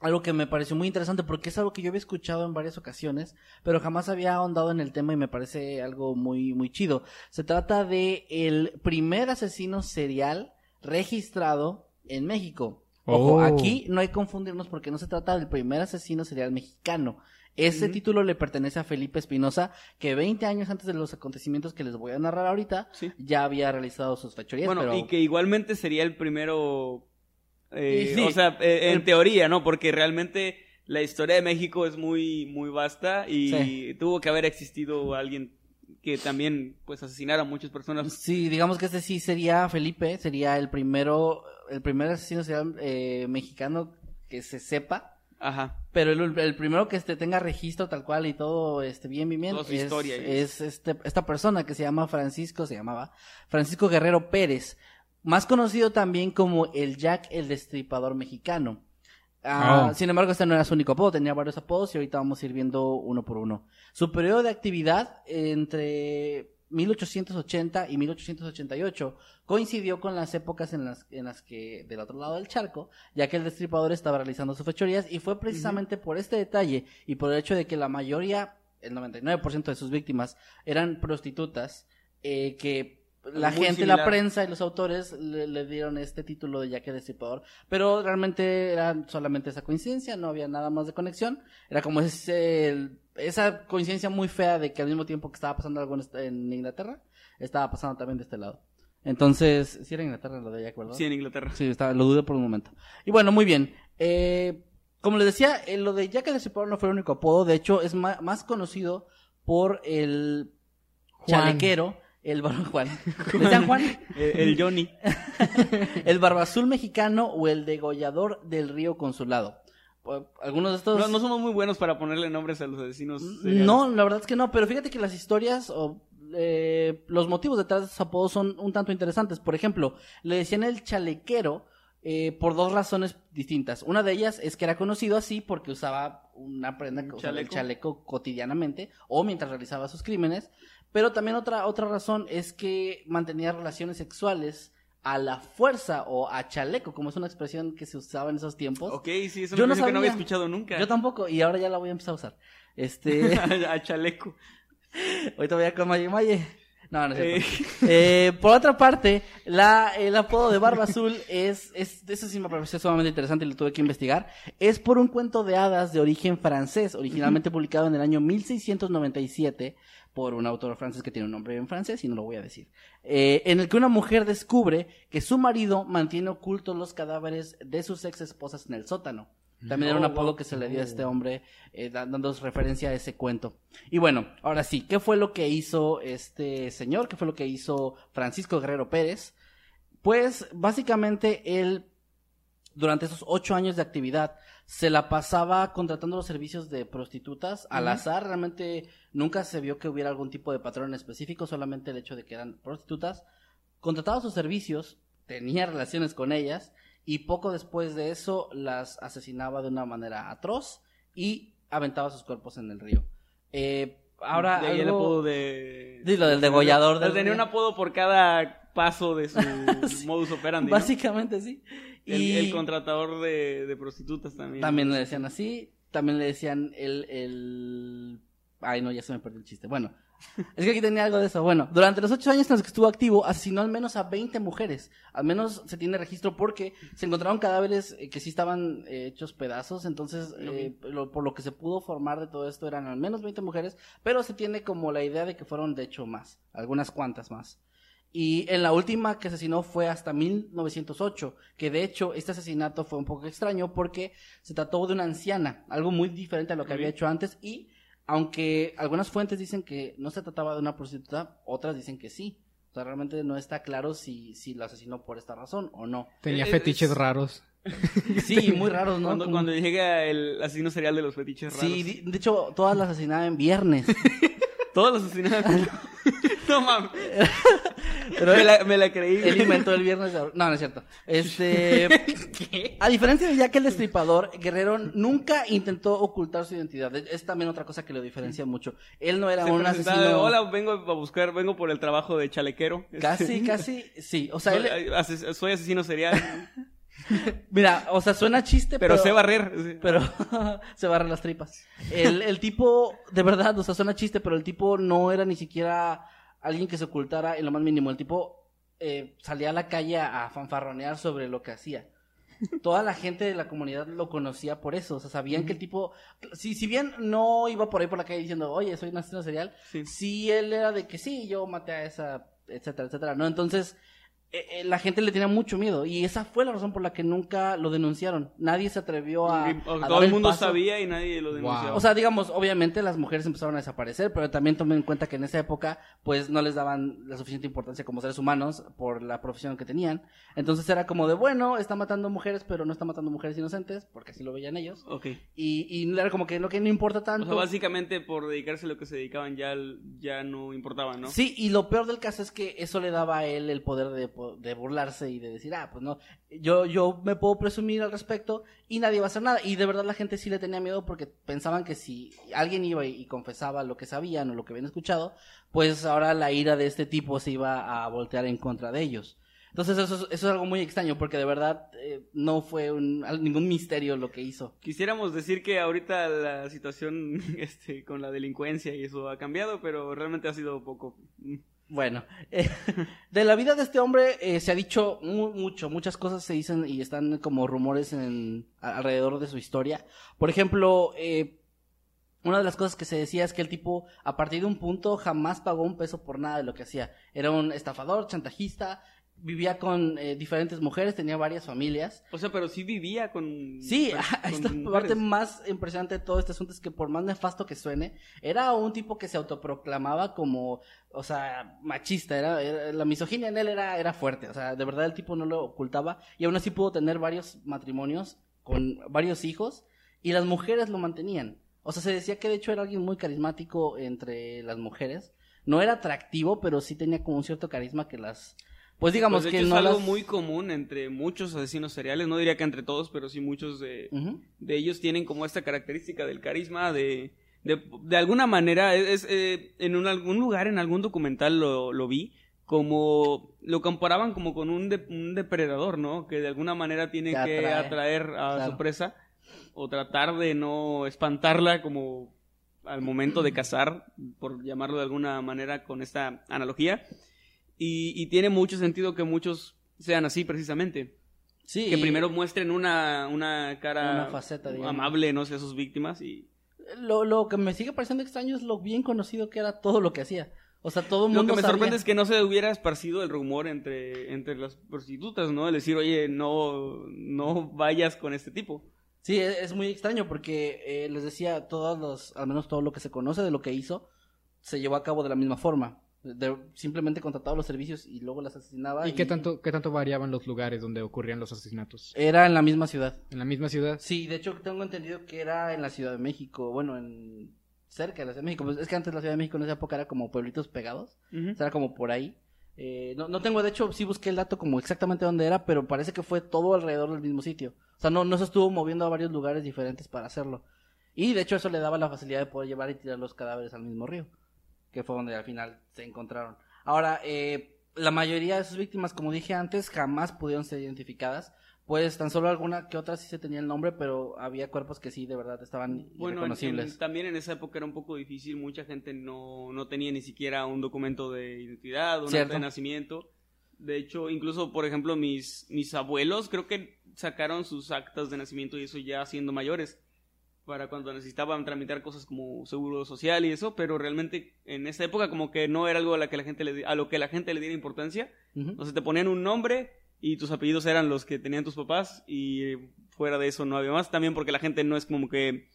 algo que me pareció muy interesante porque es algo que yo había escuchado en varias ocasiones, pero jamás había ahondado en el tema y me parece algo muy muy chido. Se trata de el primer asesino serial registrado en México. Ojo, Oh. aquí no hay confundirnos porque no se trata del primer asesino serial mexicano. Ese título le pertenece a Felipe Espinosa, que 20 años antes de los acontecimientos que les voy a narrar ahorita, Sí. ya había realizado sus fechorías. Bueno, pero... y que igualmente sería el primero. Eh, sí. o sea, eh, en El- teoría, ¿no? Porque realmente la historia de México es muy, muy vasta y Sí. tuvo que haber existido alguien que también, pues, asesinara a muchas personas. Sí, digamos que este sí sería Felipe, sería el primero, el primer asesino serial eh, mexicano que se sepa. Ajá. Pero el, el primero que este tenga registro tal cual y todo este bien bien bien es, historia, es este, esta persona que se llama Francisco, se llamaba Francisco Guerrero Pérez, más conocido también como el Jack el Destripador Mexicano. Ah, Oh. Sin embargo, este no era su único apodo, tenía varios apodos y ahorita vamos a ir viendo uno por uno. Su periodo de actividad entre 1880 y 1888 coincidió con las épocas en las, en las que del otro lado del charco, ya que el destripador estaba realizando sus fechorías y fue precisamente por este detalle y por el hecho de que la mayoría, el 99% de sus víctimas eran prostitutas, eh, que la Muy gente, similar. la prensa y los autores le, le dieron este título de Jack el Destripador, pero realmente era solamente esa coincidencia, no había nada más de conexión, era como ese, esa coincidencia muy fea de que al mismo tiempo que estaba pasando algo en, Inglaterra, estaba pasando también de este lado. Entonces, sí era Inglaterra lo de Jack, ¿verdad? Sí, en Inglaterra. Sí, estaba, lo dudé por un momento. Y bueno, muy bien. Eh, como les decía, eh, lo de Jack el Destripador no fue el único apodo. De hecho, es más conocido por el Juan. chalequero, el bar Juan. ¿Le decían Juan? El, el Johnny. el barba azul mexicano o el degollador del río Consulado. Algunos de estos... No, no somos muy buenos para ponerle nombres a los asesinos. seriales. No, la verdad es que no, pero fíjate que las historias o eh, los motivos detrás de estos apodos son un tanto interesantes. Por ejemplo, le decían el chalequero eh, por dos razones distintas. Una de ellas es que era conocido así porque usaba una prenda, Un o sea, el chaleco cotidianamente o mientras realizaba sus crímenes. Pero también otra, otra razón es que mantenía relaciones sexuales a la fuerza o a chaleco, como es una expresión que se usaba en esos tiempos. Ok, sí, es Yo no que no había escuchado nunca. Yo tampoco, y ahora ya la voy a empezar a usar. Este, a chaleco. ahorita voy a con Maye Maye. No, no es Eh. cierto. Eh, por otra parte, la, el apodo de Barba Azul es, es, eso sí me pareció sumamente interesante y lo tuve que investigar. Es por un cuento de hadas de origen francés, originalmente publicado en el año 1697 por un autor francés que tiene un nombre en francés y no lo voy a decir. Eh, en el que una mujer descubre que su marido mantiene ocultos los cadáveres de sus ex esposas en el sótano. También era un apodo que se le dio a este hombre, eh, da- dando referencia a ese cuento. Y bueno, ahora sí, ¿qué fue lo que hizo este señor? ¿Qué fue lo que hizo Francisco Guerrero Pérez? Pues básicamente él, durante esos ocho años de actividad, se la pasaba contratando los servicios de prostitutas al azar. Realmente nunca se vio que hubiera algún tipo de patrón específico, solamente el hecho de que eran prostitutas. Contrataba sus servicios, tenía relaciones con ellas y poco después de eso las asesinaba de una manera atroz y aventaba sus cuerpos en el río. Eh, ahora De ahí el apodo de. Sí, lo del degollador del Tenía un apodo por cada paso de su modus operandi. ¿no? Básicamente sí. El, Y el contratador de, de prostitutas también. también le decían así, también le decían el, el... Ay, no, ya se me perdió el chiste. Bueno, es que aquí tenía algo de eso. Bueno, durante los ocho años en los que estuvo activo, asesinó al menos a 20 mujeres. Al menos se tiene registro porque se encontraron cadáveres eh, que sí estaban eh, hechos pedazos. Entonces, eh, lo- por lo que se pudo formar de todo esto eran al menos 20 mujeres, pero se tiene como la idea de que fueron de hecho más, algunas cuantas más. Y en la última que asesinó fue hasta 1908, que de hecho este asesinato fue un poco extraño porque se trató de una anciana, algo muy diferente a lo que había hecho antes y aunque algunas fuentes dicen que no se trataba de una prostituta, otras dicen que sí. O sea, realmente no está claro si, si la asesinó por esta razón o no. Tenía Es- fetiches es- raros. Sí, muy raros, ¿no? Cuando, Como- cuando llega el asesino serial de los fetiches raros. Sí, di- de hecho, todas las asesinaban en viernes. Todos los asesinatos. no mames. Pero me, la, me la creí. Él inventó el viernes de... No, no es cierto. Este... A diferencia de Jack el Destripador, Guerrero nunca intentó ocultar su identidad. Es también otra cosa que lo diferencia mucho. Él no era Se un asesino... Hola, vengo a buscar, vengo por el trabajo de chalequero. Casi, casi, sí. O sea, Soy, él... ases- soy asesino serial, Mira, o sea, suena chiste, pero... pero sé barrer. Pero se barre las tripas. El, el tipo, de verdad, o sea, suena chiste, pero el tipo no era ni siquiera alguien que se ocultara en lo más mínimo. El tipo eh, salía a la calle a fanfarronear sobre lo que hacía. Toda la gente de la comunidad lo conocía por eso. O sea, sabían que el tipo, si, si bien no iba por ahí por la calle diciendo, oye, soy un asesino serial, Sí. sí él era de que sí, yo maté a esa, etcétera, etcétera, ¿no? Entonces, eh, eh, la gente le tenía mucho miedo y esa fue la razón por la que nunca lo denunciaron. Nadie se atrevió a, todo dar el mundo paso. sabía y nadie lo denunciaba. O sea, digamos, obviamente las mujeres empezaron a desaparecer, pero también tomen en cuenta que en esa época, pues no les daban la suficiente importancia como seres humanos por la profesión que tenían. Entonces era como de, bueno, está matando mujeres, pero no está matando mujeres inocentes, porque así lo veían ellos. ok. Y, y era como que lo que no importa O tanto. sea, básicamente por dedicarse a lo que se dedicaban ya, ya no importaba, ¿no? Sí, y lo peor del caso es que eso le daba a él el poder de de burlarse y de decir, ah, pues no, yo, yo me puedo presumir al respecto y nadie va a hacer nada. Y de verdad la gente sí le tenía miedo porque pensaban que si alguien iba y, confesaba lo que sabían o lo que habían escuchado, pues ahora la ira de este tipo se iba a voltear en contra de ellos. Entonces eso, es- eso es algo muy extraño porque de verdad eh, no fue un- ningún misterio lo que hizo. Quisiéramos decir que ahorita la situación este, con la delincuencia y eso ha cambiado, pero realmente ha sido poco. Bueno, eh, de la vida de este hombre eh, se ha dicho mu- mucho, muchas cosas se dicen y están como rumores en, alrededor de su historia. Por ejemplo, eh, una de las cosas que se decía es que el tipo, a partir de un punto, jamás pagó un peso por nada de lo que hacía. Era un estafador, chantajista, vivía con eh, diferentes mujeres, tenía varias familias. O sea, pero sí vivía con. Sí, con esta mujeres. parte más impresionante de todo este asunto es que por más nefasto que suene, era un tipo que se autoproclamaba como, o sea, machista, era, era- la misoginia en él era, era fuerte, o sea, de verdad el tipo no lo ocultaba y aún así pudo tener varios matrimonios con varios hijos y las mujeres lo mantenían. O sea, se decía que de hecho era alguien muy carismático entre las mujeres. No era atractivo, pero sí tenía como un cierto carisma que las... Pues digamos Pues, de que no es algo las- muy común entre muchos asesinos seriales. No diría que entre todos, pero sí muchos de, de ellos tienen como esta característica del carisma de. De, de alguna manera, es, es, eh, en un, algún lugar, en algún documental lo, lo vi, como lo comparaban como con un, de- un depredador, ¿no? Que de alguna manera tiene Que que atrae. atraer a Claro. su presa o tratar de no espantarla como al momento de cazar, por llamarlo de alguna manera con esta analogía. Y, y tiene mucho sentido que muchos sean así precisamente. Sí, Que primero muestren una, una cara Una faceta, amable, no sé, a sus víctimas y... Lo, lo que me sigue pareciendo extraño es lo bien conocido que era todo lo que hacía. O sea, todo el Lo mundo que me sabía. sorprende es que no se hubiera esparcido el rumor entre, entre las prostitutas, ¿no? El decir, oye, no, no vayas con este tipo. Sí, es, es muy extraño porque eh, les decía, todos los, al menos todo lo que se conoce de lo que hizo, se llevó a cabo de la misma forma. De- simplemente contrataba los servicios y luego las asesinaba. ¿Y qué tanto, qué tanto variaban los lugares donde ocurrían los asesinatos? Era en la misma ciudad. ¿En la misma ciudad? Sí, de hecho tengo entendido que era en la Ciudad de México, bueno, en cerca de la Ciudad de México. Pues es que antes la Ciudad de México en esa época era como pueblitos pegados. Ujú. O sea, era como por ahí. Eh, no, no tengo, de hecho, sí busqué el dato como exactamente dónde era, pero parece que fue todo alrededor del mismo sitio. O sea, no, no se estuvo moviendo a varios lugares diferentes para hacerlo. Y de hecho eso le daba la facilidad de poder llevar y tirar los cadáveres al mismo río, que fue donde al final se encontraron. Ahora, eh, la mayoría de sus víctimas, como dije antes, jamás pudieron ser identificadas. Pues tan solo alguna que otra sí se tenía el nombre, pero había cuerpos que sí, de verdad, estaban Bueno, en- irreconocibles. en- también en esa época era un poco difícil, mucha gente no, no tenía ni siquiera un documento de identidad, un acta de nacimiento. De hecho, incluso, por ejemplo, mis, mis abuelos creo que sacaron sus actas de nacimiento y eso ya siendo mayores, para cuando necesitaban tramitar cosas como seguro social y eso, pero realmente en esa época como que no era algo a, la que la gente le, a lo que la gente le diera importancia. Ujú. Entonces te ponían un nombre y tus apellidos eran los que tenían tus papás y fuera de eso no había más. También porque la gente no es como que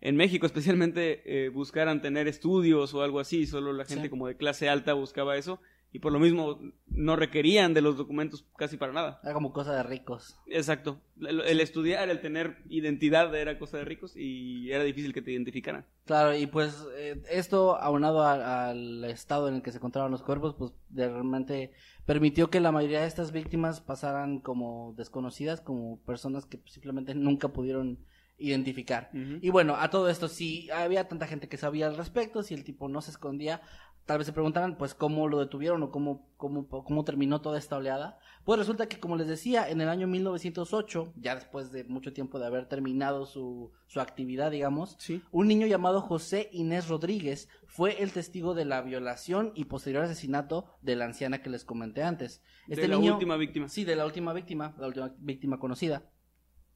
en México especialmente eh, buscaran tener estudios o algo así, solo la gente Sí. como de clase alta buscaba eso y por lo mismo no requerían de los documentos casi para nada. Era como cosa de ricos. Exacto. El, el estudiar, el tener identidad era cosa de ricos y era difícil que te identificaran. Claro, y pues eh, esto aunado a- al estado en el que se encontraban los cuerpos, pues de- realmente permitió que la mayoría de estas víctimas pasaran como desconocidas, como personas que simplemente nunca pudieron identificar. Y bueno, a todo esto, si había tanta gente que sabía al respecto, si el tipo no se escondía, tal vez se preguntaran pues cómo lo detuvieron o cómo, cómo, cómo terminó toda esta oleada. Pues resulta que, como les decía, en el año 1908, ya después de mucho tiempo de haber terminado su, su actividad, digamos, Sí. un niño llamado José Inés Rodríguez fue el testigo de la violación y posterior asesinato de la anciana que les comenté antes. Este de la niño, última víctima. Sí, de la última víctima, la última víctima conocida.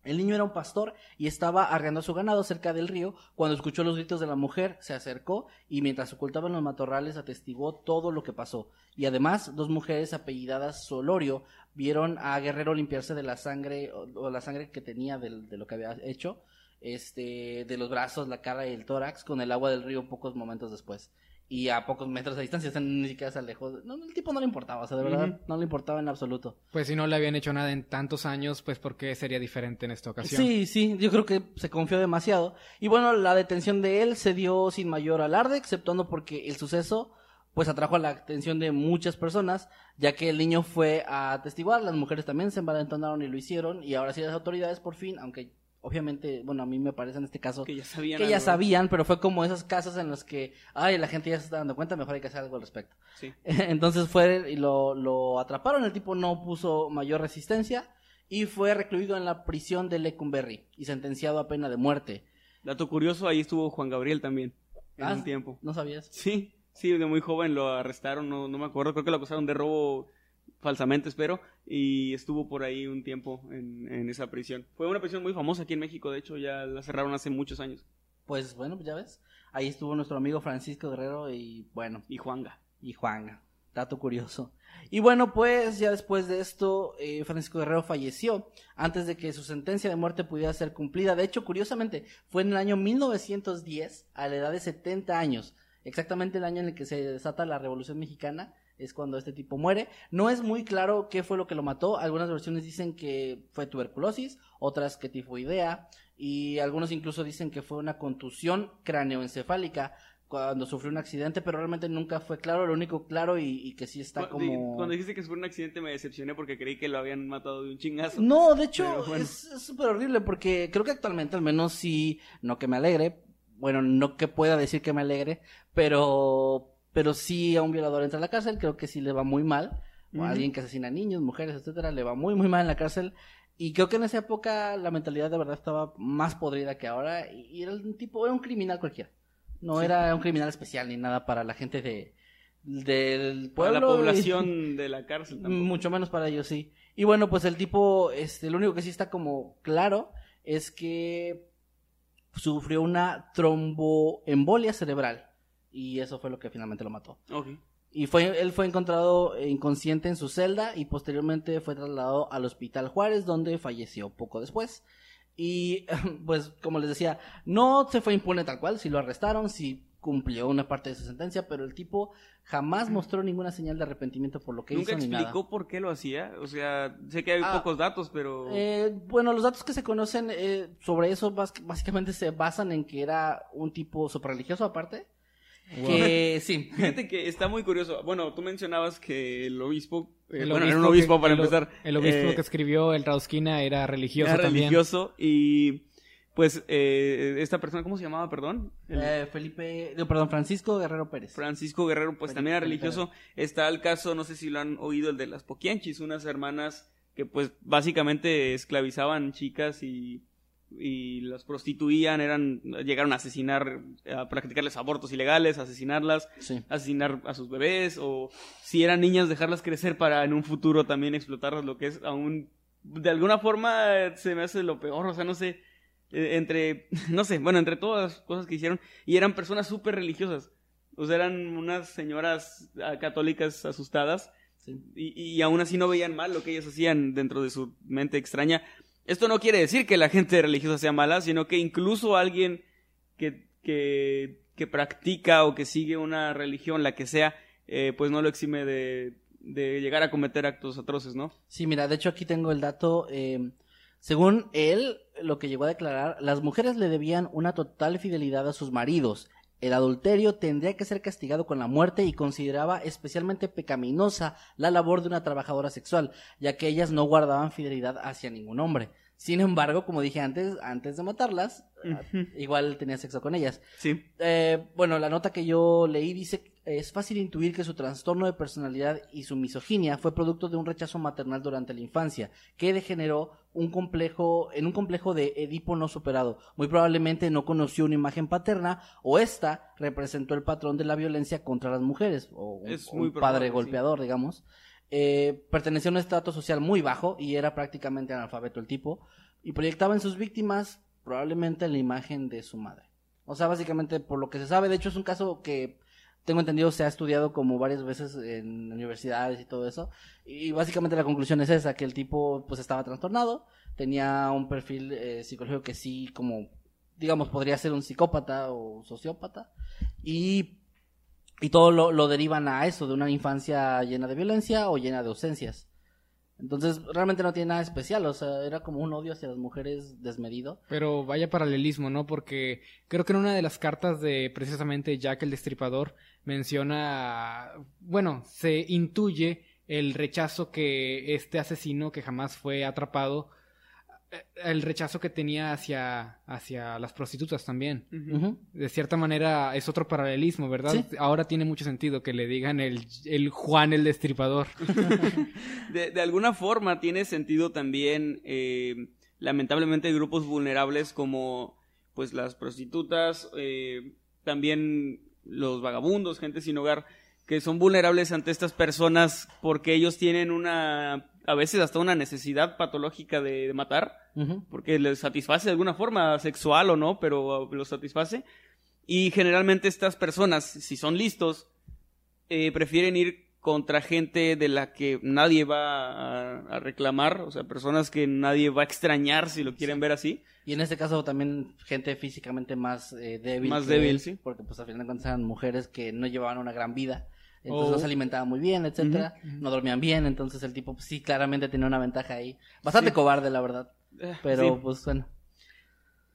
El niño era un pastor y estaba arreando su ganado cerca del río cuando escuchó los gritos de la mujer, se acercó y mientras ocultaba en los matorrales atestiguó todo lo que pasó. Y además, dos mujeres apellidadas Solorio vieron a Guerrero limpiarse de la sangre o, la sangre que tenía del- de, lo que había hecho, este, de los brazos, la cara y el tórax con el agua del río pocos momentos después. Y a pocos metros de distancia, o sea, ni siquiera se alejó. No, el tipo no le importaba, o sea, de verdad, no le importaba en absoluto. Pues si no le habían hecho nada en tantos años, pues ¿por qué sería diferente en esta ocasión? Sí, sí, yo creo que se confió demasiado. Y bueno, la detención de él se dio sin mayor alarde, exceptuando porque el suceso pues atrajo la atención de muchas personas, ya que el niño fue a atestiguar, las mujeres también se envalentonaron y lo hicieron, y ahora sí las autoridades por fin, aunque obviamente, bueno, a mí me parece en este caso Que ya sabían. que ya algo. sabían, pero fue como esos casos en los que, ay, la gente ya se está dando cuenta, mejor hay que hacer algo al respecto. Sí. Entonces fue y lo, lo atraparon, el tipo no puso mayor resistencia y fue recluido en la prisión de Lecumberri y sentenciado a pena de muerte. Dato curioso, ahí estuvo Juan Gabriel también. En Ah, un tiempo. ¿No sabías? Sí, sí, de muy joven lo arrestaron, no, no me acuerdo, creo que lo acusaron de robo falsamente, espero, y estuvo por ahí un tiempo en, en esa prisión. Fue una prisión muy famosa aquí en México, de hecho ya la cerraron hace muchos años. Pues bueno, pues ya ves. Ahí estuvo nuestro amigo Francisco Guerrero y bueno, Y Juanga. y Juan. Dato curioso. Y bueno, pues ya después de esto, eh, Francisco Guerrero falleció antes de que su sentencia de muerte pudiera ser cumplida. De hecho, curiosamente, fue en el año 1910, a la edad de 70 años, exactamente el año en el que se desata la Revolución Mexicana, es cuando este tipo muere. No es muy claro qué fue lo que lo mató. Algunas versiones dicen que fue tuberculosis, otras que tifoidea, y algunos incluso dicen que fue una contusión cráneoencefálica cuando sufrió un accidente, pero realmente nunca fue claro. Lo único claro y, y que sí está como... Cuando dijiste que fue un accidente me decepcioné porque creí que lo habían matado de un chingazo. No, de hecho, bueno. es súper horrible porque creo que actualmente, al menos sí, no que me alegre, bueno, no que pueda decir que me alegre, pero, pero sí a un violador entra a la cárcel, creo que sí le va muy mal, o a alguien que asesina niños, mujeres, etcétera, le va muy, muy mal en la cárcel. Y creo que en esa época la mentalidad de verdad estaba más podrida que ahora, y, era un tipo, era un criminal cualquiera. No era un criminal especial ni nada para la gente de, del Para pueblo. la y- población de la cárcel tampoco. mucho menos para ellos, sí. Y bueno, pues el tipo, este, lo único que sí está como claro es que sufrió una tromboembolia cerebral. Y eso fue lo que finalmente lo mató. Y fue, él fue encontrado inconsciente en su celda y posteriormente fue trasladado al Hospital Juárez, donde falleció poco después. Y pues, como les decía, no se fue impune tal cual, si lo arrestaron, si cumplió una parte de su sentencia, pero el tipo jamás mostró ninguna señal de arrepentimiento por lo que Nunca hizo ni nada. explicó por qué lo hacía. O sea, sé que hay Ah, pocos datos, pero... Eh, bueno, los datos que se conocen eh, sobre eso básicamente se basan en que era un tipo super religioso Que sí. Fíjate que está muy curioso. Bueno, tú mencionabas que el obispo... eh, El bueno, era un obispo que- para el empezar. El obispo eh, que escribió el Rausquina era religioso era también. religioso y... Pues eh, esta persona, ¿cómo se llamaba, perdón? El- Eh, Felipe, no, perdón, Francisco Guerrero Pérez. Francisco Guerrero, pues Felipe también era religioso. Está el caso, no sé si lo han oído, el de las Poquianchis, unas hermanas que pues básicamente esclavizaban chicas y, y las prostituían, eran, llegaron a asesinar, a practicarles abortos ilegales, asesinarlas, Sí. asesinar a sus bebés, o si eran niñas, dejarlas crecer para en un futuro también explotarlas, lo que es aún, de alguna forma se me hace lo peor, o sea, no sé, eh, entre, no sé, bueno, entre todas las cosas que hicieron, y eran personas súper religiosas, o sea, eran unas señoras ah, católicas asustadas, Sí. y, y aún así no veían mal lo que ellas hacían dentro de su mente extraña. Esto no quiere decir que la gente religiosa sea mala, sino que incluso alguien que, que, practica o que sigue una religión, la que sea, eh, pues no lo exime de, de llegar a cometer actos atroces, ¿no? Sí, mira, de hecho aquí tengo el dato. eh, según él, lo que llegó a declarar, las mujeres le debían una total fidelidad a sus maridos. El adulterio tendría que ser castigado con la muerte y consideraba especialmente pecaminosa la labor de una trabajadora sexual, ya que ellas no guardaban fidelidad hacia ningún hombre. Sin embargo, como dije antes, antes de matarlas, igual tenía sexo con ellas. Sí. Eh, bueno, la nota que yo leí dice es fácil intuir que su trastorno de personalidad y su misoginia fue producto de un rechazo maternal durante la infancia, que degeneró un complejo, en un complejo de Edipo no superado. Muy probablemente no conoció una imagen paterna o esta representó el patrón de la violencia contra las mujeres, o un, Es un muy probable, padre sí. golpeador, digamos. Eh, pertenecía a un estrato social muy bajo y era prácticamente analfabeto el tipo, y proyectaba en sus víctimas probablemente la imagen de su madre. O sea, básicamente por lo que se sabe, de hecho es un caso que tengo entendido se ha estudiado como varias veces en universidades y todo eso, y básicamente la conclusión es esa, que el tipo pues estaba trastornado, tenía un perfil eh, psicológico que sí como, digamos, podría ser un psicópata o sociópata, y, y todo lo, lo derivan a eso, de una infancia llena de violencia o llena de ausencias. Entonces, realmente no tiene nada especial, o sea, era como un odio hacia las mujeres desmedido. Pero vaya paralelismo, ¿no? Porque creo que en una de las cartas de precisamente Jack el Destripador menciona, bueno, se intuye el rechazo que este asesino que jamás fue atrapado, el rechazo que tenía hacia, hacia las prostitutas también. De cierta manera es otro paralelismo, ¿verdad? Sí. Ahora tiene mucho sentido que le digan el, el Juan el Destripador. De, de alguna forma tiene sentido también, eh, lamentablemente, grupos vulnerables como pues las prostitutas, eh, también los vagabundos, gente sin hogar, que son vulnerables ante estas personas porque ellos tienen una, a veces hasta una necesidad patológica de, de matar, Ujú. porque les satisface de alguna forma, sexual o no, pero los satisface. Y generalmente estas personas, si son listos, eh, prefieren ir contra gente de la que nadie va a, a reclamar, o sea, personas que nadie va a extrañar si lo quieren ver así. Y en este caso también gente físicamente más eh, débil. Más débil, él, sí. Porque pues al final de cuentas eran mujeres que no llevaban una gran vida. Entonces Oh. no se alimentaban muy bien, etcétera. No dormían bien, entonces el tipo pues, sí claramente tenía una ventaja ahí. Bastante Sí. cobarde, la verdad. Pero Sí. pues bueno.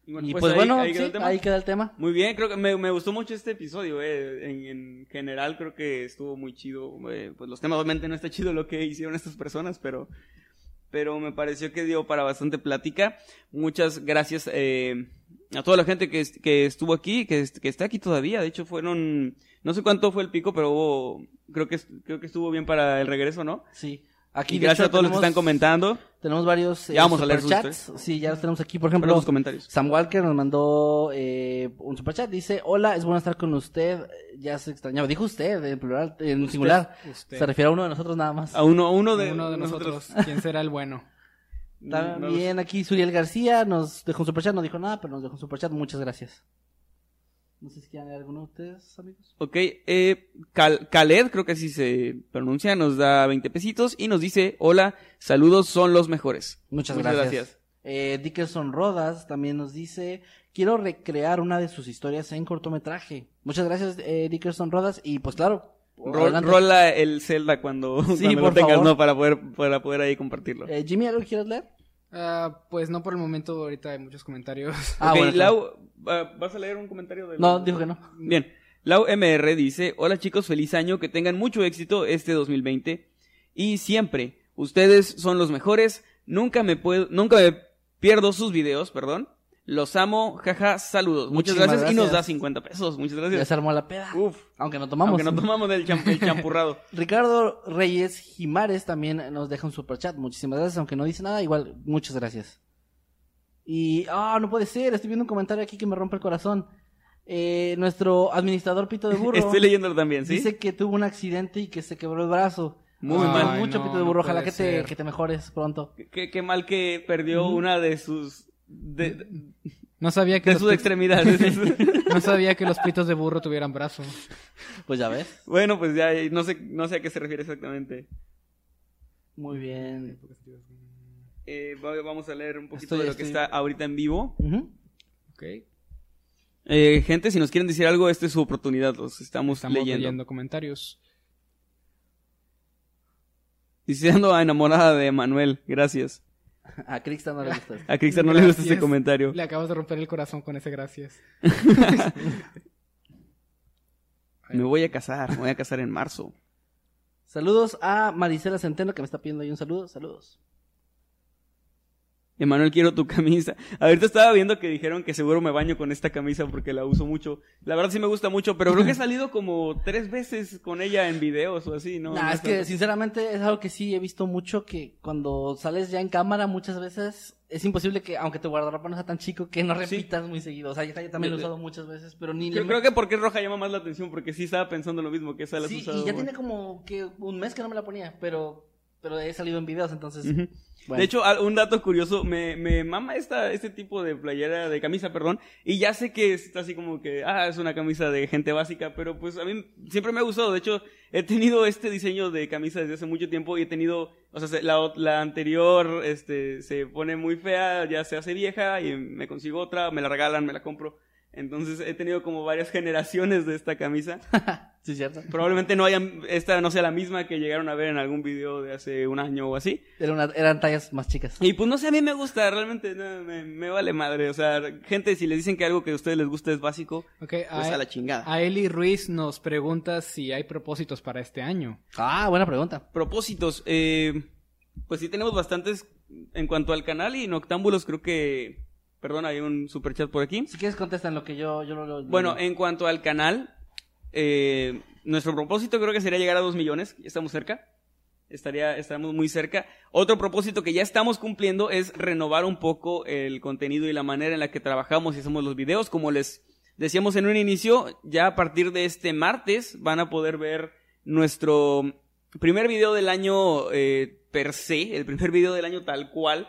Y bueno, y pues pues, ahí- bueno, ahí sí, tema. ahí queda el tema. Muy bien, creo que me, me gustó mucho este episodio, eh. en, en general creo que estuvo muy chido, eh, pues los temas obviamente no está chido lo que hicieron estas personas, pero, pero me pareció que dio para bastante plática. Muchas gracias eh, a toda la gente que, que estuvo aquí, que, que está aquí todavía, de hecho fueron, no sé cuánto fue el pico, pero hubo, creo que, creo que estuvo bien para el regreso, ¿no? Sí. Aquí Y gracias hecho, a todos los que están comentando, Tenemos varios eh, Ya vamos a leer sus superchats. Sí, ya los tenemos aquí. Por ejemplo, los comentarios. Sam Walker nos mandó eh, un superchat. Dice: Hola, es bueno estar con usted. Ya se extrañaba. Dijo usted en plural, en singular. usted. Se refiere a uno de nosotros nada más. A uno, a uno de, Uno de nosotros, ¿quién será el bueno? También aquí Suriel García nos dejó un superchat. No dijo nada, pero nos dejó un superchat. Muchas gracias. No sé si quieren leer alguno de ustedes, amigos. Ok, eh, Cal- Khaled, creo que así se pronuncia, nos da 20 pesitos y nos dice, hola, saludos, son los mejores. Muchas, Muchas gracias. gracias. Eh, Dickerson Rodas también nos dice, quiero recrear una de sus historias en cortometraje. Muchas gracias, eh, Dickerson Rodas. Y pues claro, Rol- rola el Zelda cuando, Sí, cuando lo por tengas, favor. ¿no? Para poder, para poder ahí compartirlo. Eh, Jimmy, ¿algo que quieras leer? Ah, pues no por el momento, ahorita hay muchos comentarios. Ah, Ok, bueno, Lau, ¿va- ¿vas a leer un comentario? De No, dijo que no. Bien. Lau MR dice, hola chicos, feliz año, que tengan mucho éxito este 2020 y siempre, ustedes son los mejores, nunca me puedo, nunca me pierdo sus videos, perdón. Los amo, jaja, saludos. Muchas gracias, y nos da gracias. 50 pesos. Muchas Ya gracias. se armó la peda. Uf, Aunque no tomamos. aunque no tomamos del el champurrado. Ricardo Reyes Jimares también nos deja un superchat. Muchísimas gracias, aunque no dice nada, igual, muchas gracias. Y, ah, no puede ser, estoy viendo un comentario aquí que me rompe el corazón. Eh, nuestro administrador Pito de Burro Estoy leyéndolo también, ¿sí? dice que tuvo un accidente y que se quebró el brazo. Muy Ay, mal. Mucho no, Pito de no Burro, ojalá que te, que te mejores pronto. Qué, qué mal que perdió una de sus... De, de- No sabía que de sus extremidades. no sabía que los pitos de burro tuvieran brazos. Pues ya ves. bueno, pues ya no sé, no sé a qué se refiere exactamente. Muy bien. Eh, va- vamos a leer un poquito Estoy- de lo que está ahorita en vivo. Ujú. Ok. Eh, gente, si nos quieren decir algo, esta es su oportunidad. Los estamos, Estamos leyendo. leyendo. comentarios. Dice ando enamorada de Manuel. Gracias. A Crixta no le gusta esto. A Cristian no le gusta ese comentario. Le acabas de romper el corazón con ese gracias. Me voy a casar. Me voy a casar en marzo. Saludos a Marisela Centeno que me está pidiendo ahí un saludo. Saludos. Emanuel, quiero tu camisa. Ahorita estaba viendo que dijeron que seguro me baño con esta camisa porque la uso mucho. La verdad sí me gusta mucho, pero creo que he salido como tres veces con ella en videos o así, ¿no? Nah, No es que sinceramente es algo que sí he visto mucho que cuando sales ya en cámara muchas veces es imposible que aunque tu guardarropa no sea tan chico que no Sí. repitas muy seguido. O sea, yo también lo he usado muchas veces, pero ni le- creo que porque es roja llama más la atención, porque sí estaba pensando lo mismo, que esa la has Sí, usado. y ya tiene como que un mes que no me la ponía, pero pero he salido en videos, entonces. De hecho, un dato curioso, me, me mama esta, este tipo de playera, de camisa, perdón, y ya sé que está así como que, ah, es una camisa de gente básica, pero pues a mí siempre me ha gustado, de hecho, he tenido este diseño de camisa desde hace mucho tiempo y he tenido, o sea, se- la, la anterior, este, se pone muy fea, ya se hace vieja y me consigo otra, me la regalan, me la compro. Entonces he tenido como varias generaciones de esta camisa. Sí, cierto. Probablemente no hayan, esta no sea la misma que llegaron a ver en algún video de hace un año o así. Era una- eran tallas más chicas. Y pues no sé, a mí me gusta, realmente no, me, me vale madre. O sea, gente, si les dicen que algo que a ustedes les gusta es básico, pues a la chingada. a Eli Ruiz nos pregunta si hay propósitos para este año. Ah, buena pregunta. Propósitos, eh, pues sí tenemos bastantes en cuanto al canal y Noctámbulos creo que... Perdón, hay un superchat por aquí. Si quieres contestan lo que yo, yo lo, lo- Bueno, en cuanto al canal, eh, nuestro propósito creo que sería llegar a 2 millones. Ya estamos cerca. Estaría, estamos muy cerca. Otro propósito que ya estamos cumpliendo es renovar un poco el contenido y la manera en la que trabajamos y hacemos los videos. Como les decíamos en un inicio, ya a partir de este martes van a poder ver nuestro primer video del año eh, per se, el primer video del año tal cual.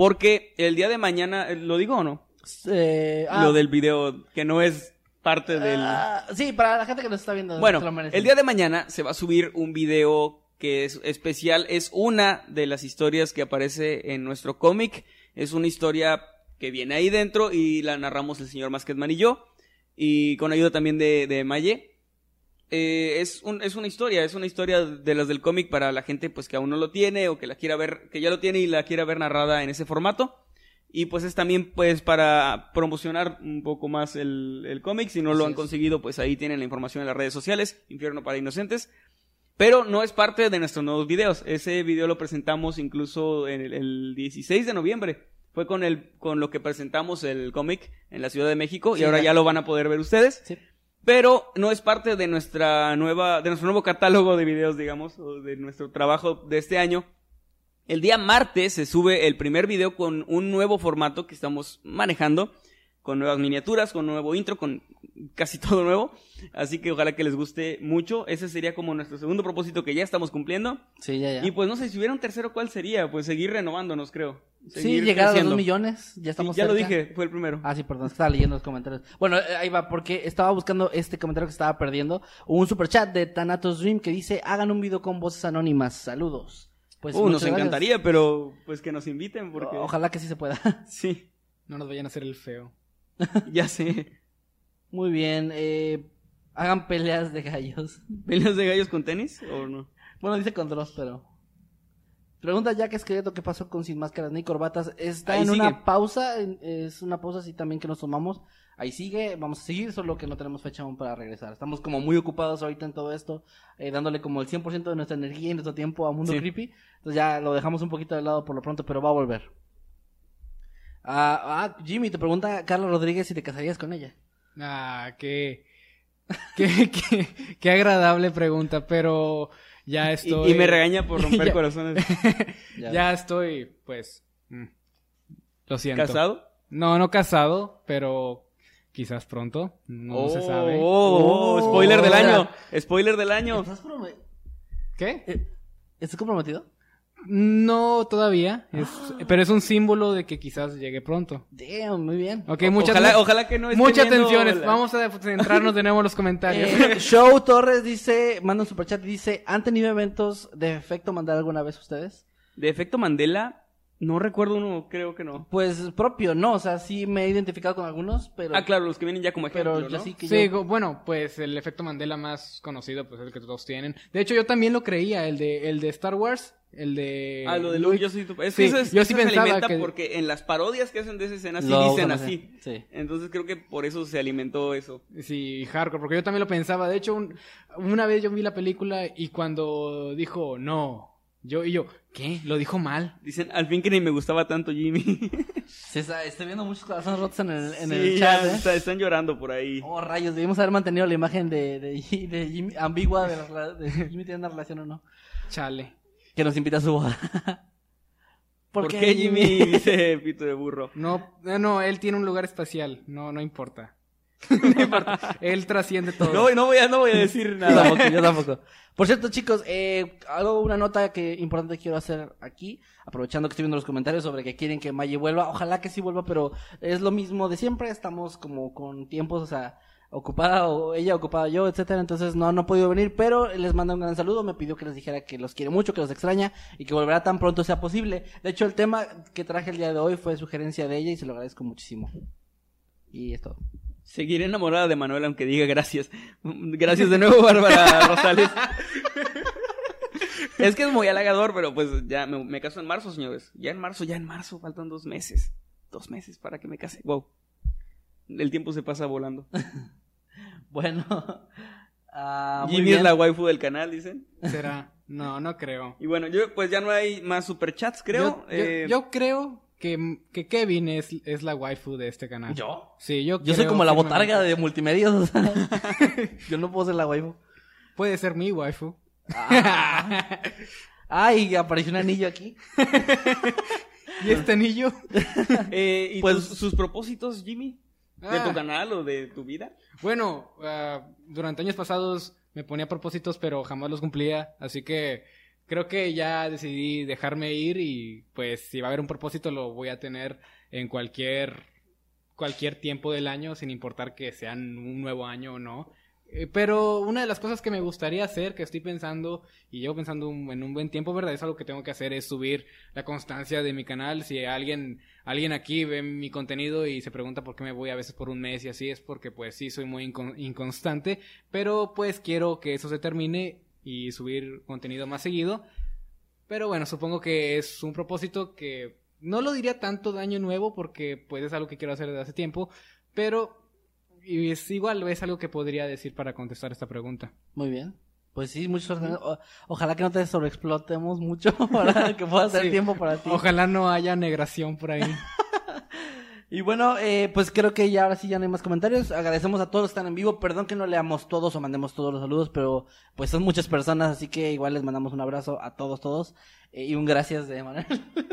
Porque el día de mañana, ¿lo digo o no? Eh, ah, Lo del video que no es parte del... ah, sí, para la gente que nos está viendo. Bueno, el día de mañana se va a subir un video que es especial. Es una de las historias que aparece en nuestro cómic. Es una historia que viene ahí dentro y la narramos el señor Masketman y yo. Y con ayuda también de, de Maye. Eh, es, un, es una historia, es una historia de las del cómic para la gente pues que aún no lo tiene o que la quiera ver, que ya lo tiene y la quiera ver narrada en ese formato. Y pues es también pues para promocionar un poco más el, el cómic. Si no lo han es. conseguido, pues ahí tienen la información en las redes sociales. Infierno para Inocentes. Pero no es parte de nuestros nuevos videos. Ese video lo presentamos incluso en el, el 16 de noviembre. Fue con el, con lo que presentamos el cómic en la Ciudad de México. Sí, y ahora ya. ya lo van a poder ver ustedes. Sí. Pero no es parte de nuestra nueva, de nuestro nuevo catálogo de videos, digamos, o de nuestro trabajo de este año. El día martes se sube el primer video con un nuevo formato que estamos manejando, con nuevas miniaturas, con nuevo intro, con casi todo nuevo. Así que ojalá que les guste mucho. Ese sería como nuestro segundo propósito que ya estamos cumpliendo. Sí, ya, ya. Y pues no sé si hubiera un tercero, ¿cuál sería? Pues seguir renovándonos, creo. sí, llegar a los creciendo. dos millones. Ya Sí, estamos ya lo dije, fue el primero. Ah, sí, perdón, estaba leyendo los comentarios. Bueno, eh, ahí va, porque estaba buscando este comentario que estaba perdiendo. Un superchat de Thanatos Dream que dice, hagan un video con voces anónimas. Saludos. Pues Uh, nos gracias. encantaría, pero pues que nos inviten porque... Ojalá que sí se pueda. Sí, No nos vayan a hacer el feo. ya sé. Muy bien. Eh, hagan peleas de gallos. ¿Peleas de gallos con tenis o no? Bueno, dice con Dross, pero... Pregunta Jack Esqueleto qué pasó con Sin Máscaras ni Corbatas. Está Ahí en sigue. una pausa, es una pausa así también que nos tomamos. Ahí sigue, vamos a seguir, solo que no tenemos fecha aún para regresar. Estamos como muy ocupados ahorita en todo esto, eh, dándole como el 100% de nuestra energía y nuestro tiempo a Mundo Sí. Creepy. Entonces ya lo dejamos un poquito de lado por lo pronto, pero va a volver. Ah, ah, Jimmy, te pregunta Carla Rodríguez si te casarías con ella. Ah, qué, qué, qué, qué agradable pregunta, pero ya estoy... y me regaña por romper Ya. corazones. Ya. Ya estoy, pues... mm, Lo siento. ¿Casado? No, no casado, pero quizás pronto. No se sabe. Oh, Oh. spoiler del año. Spoiler del año. ¿Estás, ¿Qué? eh, ¿Estás comprometido? No todavía, es- pero es un símbolo de que quizás llegue pronto. Damn, muy bien. Ok, O- muchas, ojalá, ojalá que no esté muchas viendo atenciones. la- Vamos a centrarnos de nuevo en los comentarios. Eh, Show Torres dice, manda un superchat y dice, ¿han tenido eventos de efecto mandar alguna vez ustedes? De efecto Mandela, no recuerdo uno, creo que no. Pues propio, no, o sea, sí me he identificado con algunos, pero... Ah, claro, los que vienen ya como ejemplo, Pero ¿no? sí que Sí, yo... bueno, pues el efecto Mandela más conocido, pues es el que todos tienen. De hecho, yo también lo creía, el de, el de Star Wars, el de... Ah, lo de Luke. Luke, yo soy tu... Es Sí, que eso es, yo eso sí se alimenta que- porque en las parodias que hacen de esa escena sí Lo dicen así. Sí. Entonces creo que por eso se alimentó eso. Sí, hardcore, porque yo también lo pensaba. De hecho, un- una vez yo vi la película y cuando dijo no, yo y yo, ¿qué? Lo dijo mal. Dicen, al fin que ni me gustaba tanto Jimmy. Se está, estoy viendo muchos corazones rotos en el, en Sí, el ya chat, ¿eh? está- están llorando por ahí. Oh, rayos, debimos haber mantenido la imagen de, de, de Jimmy, ambigua de, la de Jimmy tiene una relación o no. Chale. Que nos invita a su boda. ¿Por, qué Jimmy? Dice Pito de Burro. No, no, no, él tiene un lugar especial. No, no importa. no importa. Él trasciende todo. No, no voy a, no voy a decir Yo nada. tampoco, yo tampoco. Por cierto, chicos, eh, algo, una nota que importante quiero hacer aquí, aprovechando que estoy viendo los comentarios sobre que quieren que Maye vuelva. Ojalá que sí vuelva, pero es lo mismo de siempre. Estamos como con tiempos, o sea, ocupada o ella ocupada yo, etcétera. Entonces no, no ha podido venir, pero les manda un gran saludo. Me pidió que les dijera que los quiere mucho, que los extraña y que volverá tan pronto sea posible. De hecho, el tema que traje el día de hoy fue sugerencia de ella y se lo agradezco muchísimo. Y es todo. Seguiré enamorada de Manuel aunque diga gracias. Gracias de nuevo, Bárbara Rosales. es que es muy halagador, pero pues ya me, me caso en marzo, señores. Ya en marzo, ya en marzo, faltan dos meses. Dos meses para que me case. Wow. El tiempo se pasa volando. Bueno. ah, muy Jimmy es la waifu del canal, dicen. ¿Será? No, no creo. Y bueno, yo pues ya no hay más superchats, creo. Yo, Eh, yo creo que, que Kevin es, es la waifu de este canal. ¿Yo? Sí, yo Yo soy como la botarga de multimedia. o sea, yo no puedo ser la waifu. Puede ser mi waifu. Ay, apareció un anillo aquí. ¿Y este anillo? eh, ¿Y Pues- tus- sus propósitos, Jimmy? ¿De Ah. tu canal o de tu vida? Bueno, ah, durante años pasados me ponía propósitos, pero jamás los cumplía. Así que creo que ya decidí dejarme ir y pues si va a haber un propósito lo voy a tener en cualquier cualquier tiempo del año, sin importar que sean un nuevo año o no. Eh, pero una de las cosas que me gustaría hacer, que estoy pensando y llevo pensando en un buen tiempo, ¿verdad? Es algo que tengo que hacer, es subir la constancia de mi canal. Si alguien, alguien aquí ve mi contenido y se pregunta por qué me voy a veces por un mes y así, es porque pues sí, soy muy incon- inconstante, pero pues quiero que eso se termine y subir contenido más seguido. Pero bueno, supongo que es un propósito que no lo diría tanto de año nuevo porque pues es algo que quiero hacer desde hace tiempo, pero y es igual es algo que podría decir para contestar esta pregunta. Muy bien. Pues sí, muchas gracias. O- ojalá que no te sobreexplotemos mucho para que pueda hacer Sí. tiempo para ti. Ojalá no haya negración por ahí. Y bueno, eh, pues creo que ya ahora sí ya no hay más comentarios. Agradecemos a todos que están en vivo. Perdón que no leamos todos o mandemos todos los saludos, pero pues son muchas personas, así que igual les mandamos un abrazo a todos, todos. Eh, y un gracias de Manuel.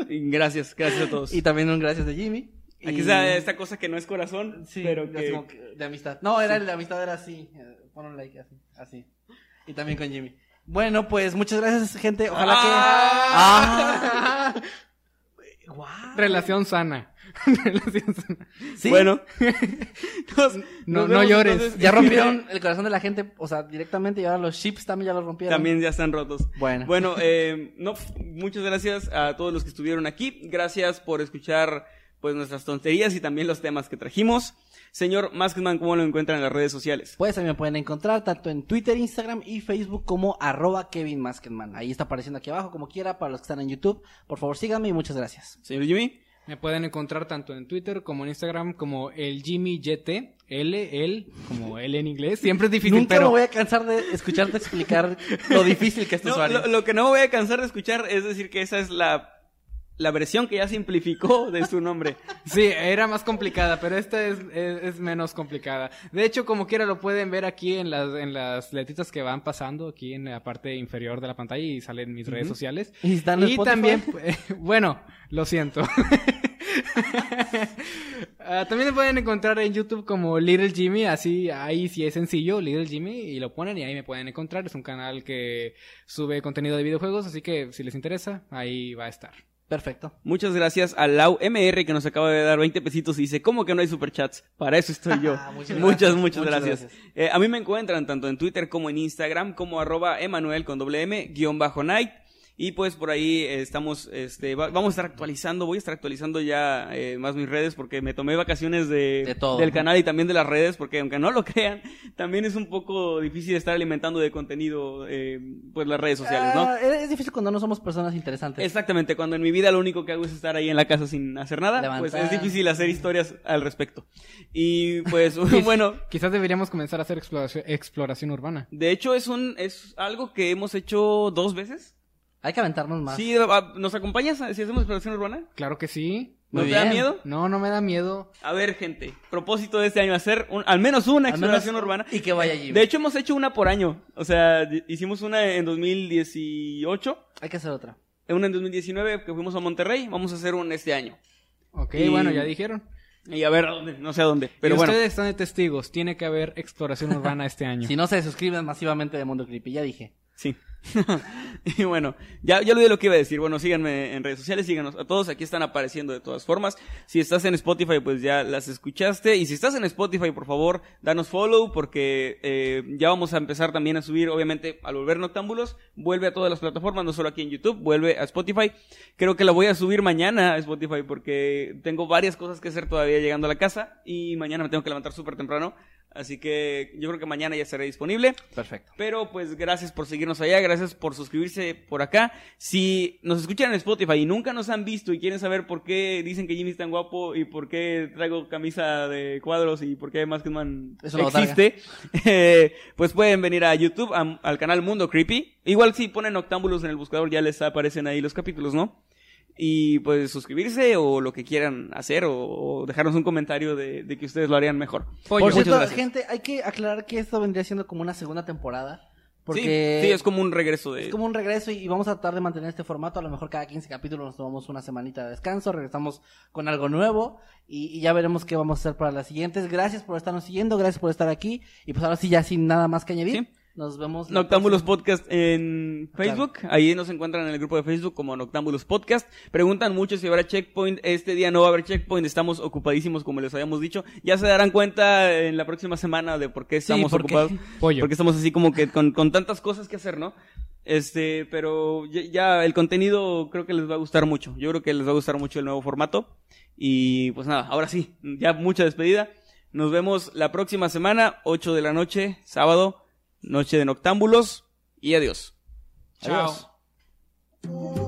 Gracias, gracias a todos. y también un gracias de Jimmy. Aquí Y- está esta cosa que no es corazón, Sí, pero que... como que de amistad. No, era el de amistad, era así. Eh, Pon un like así, así. Y también con Jimmy. Bueno, pues muchas gracias, gente. Ojalá Ah. que. ¡Ah! ¡Guau! Relación sana. Relación sana. Sí, Bueno. Nos- No- nos no llores. entonces. ya rompieron el corazón de la gente, o sea, directamente. Y ahora los chips también ya los rompieron. También ya están rotos. Bueno. Bueno, eh, no, muchas gracias a todos los que estuvieron aquí. Gracias por escuchar pues nuestras tonterías y también los temas que trajimos. Señor Maskman, ¿cómo lo encuentran en las redes sociales? Pues mí me pueden encontrar tanto en Twitter, Instagram y Facebook como arroba Kevin Maskenman. Ahí está apareciendo aquí abajo como quiera para los que están en YouTube. Por favor síganme y muchas gracias. Señor Jimmy. Me pueden encontrar tanto en Twitter como en Instagram como el Jimmy YT, L, L, como L en inglés. Siempre es difícil, Nunca pero me voy a cansar de escucharte explicar lo difícil que es tu No, usuario. lo, lo que no me voy a cansar de escuchar es decir que esa es la, la versión que ya simplificó de su nombre. Sí, era más complicada, pero esta es, es, es menos complicada. De hecho, como quiera lo pueden ver aquí en las, en las letritas que van pasando aquí en la parte inferior de la pantalla y salen mis redes sociales. ¿Y están Spotify? también, eh, bueno, lo siento. Ah, también me pueden encontrar en YouTube como Little Jimmy, así ahí sí es sencillo, Little Jimmy, y lo ponen y ahí me pueden encontrar. Es un canal que sube contenido de videojuegos, así que si les interesa, ahí va a estar. Perfecto. Muchas gracias a Lau MR que nos acaba de dar 20 pesitos y dice, ¿cómo que no hay superchats? Para eso estoy yo. Ah, muchas muchas, gracias. muchas, Muchas gracias. gracias. Eh, a mí me encuentran tanto en Twitter como en Instagram como arroba Emanuel con doble M guion bajo night. Y pues por ahí eh, estamos, este, va- vamos a estar actualizando, voy a estar actualizando ya eh, más mis redes porque me tomé vacaciones de, De todo, del ¿no? canal y también de las redes porque aunque no lo crean, también es un poco difícil estar alimentando de contenido pues las redes sociales, ¿no? Ah, es difícil cuando no somos personas interesantes. Exactamente, cuando en mi vida lo único que hago es estar ahí en la casa sin hacer nada, Levantar. pues es difícil hacer historias al respecto. Y pues bueno, Quizás deberíamos comenzar a hacer exploración, exploración urbana. de hecho es un es algo que hemos hecho dos veces. Hay que aventarnos más. Sí, ah, ¿nos acompañas si hacemos exploración urbana? Claro que sí. ¿No Muy te da miedo? No, no me da miedo. A ver, gente, propósito de este año hacer un- al menos una Al menos- exploración urbana. Y que vaya allí. De hecho hemos hecho una por año, o sea, hicimos una en 2018, Hay que hacer otra. una en 2019 que fuimos a Monterrey, vamos a hacer una este año. Ok, Y- bueno, ya dijeron. Y a ver a dónde, no sé a dónde, pero y bueno. ustedes están de testigos. Tiene que haber exploración urbana este año. Si no se suscriben masivamente de Mundo Creepy, ya dije. Sí. y bueno, ya, ya olvidé lo que iba a decir. Bueno, síganme en redes sociales, síganos a todos. Aquí están apareciendo de todas formas. Si estás en Spotify, pues ya las escuchaste. Y si estás en Spotify, por favor, danos follow porque eh, ya vamos a empezar también a subir, obviamente, al volver Noctámbulos. Vuelve a todas las plataformas, no solo aquí en YouTube, vuelve a Spotify. Creo que la voy a subir mañana a Spotify porque tengo varias cosas que hacer todavía llegando a la casa. Y mañana me tengo que levantar súper temprano. Así que yo creo que mañana ya estará disponible. Perfecto. Pero pues gracias por seguirnos allá, gracias por suscribirse por acá. Si nos escuchan en Spotify y nunca nos han visto y quieren saber por qué dicen que Jimmy es tan guapo y por qué traigo camisa de cuadros y por qué Maskman lo existe, eh, pues pueden venir a YouTube, a- al canal Mundo Creepy. Igual si ponen Octámbulos en el buscador ya les aparecen ahí los capítulos, ¿no? Y pues suscribirse o lo que quieran hacer o, o dejarnos un comentario de, de que ustedes lo harían mejor. Por Muchas cierto, gracias. gente, hay que aclarar que esto vendría siendo como una segunda temporada. Sí, Porque sí, es como un regreso de... Es como un regreso y vamos a tratar de mantener este formato. A lo mejor cada 15 capítulos nos tomamos una semanita de descanso, regresamos con algo nuevo y, y ya veremos qué vamos a hacer para las siguientes. Gracias por estarnos siguiendo, gracias por estar aquí y pues ahora sí ya sin nada más que añadir. Sí. Nos vemos. Noctámbulos Podcast en Facebook. Ahí nos encuentran en el grupo de Facebook como Noctámbulos Podcast. Preguntan mucho si habrá checkpoint. Este día no va a haber checkpoint. Estamos ocupadísimos, como les habíamos dicho. Ya se darán cuenta en la próxima semana de por qué estamos ocupados. Porque estamos así como que con, con tantas cosas que hacer, ¿no? Este, pero ya, ya el contenido creo que les va a gustar mucho. Yo creo que les va a gustar mucho el nuevo formato. Y pues nada, ahora sí, ya mucha despedida. Nos vemos la próxima semana, 8 de la noche, sábado, noche de noctámbulos. Y adiós. Chao. Adiós.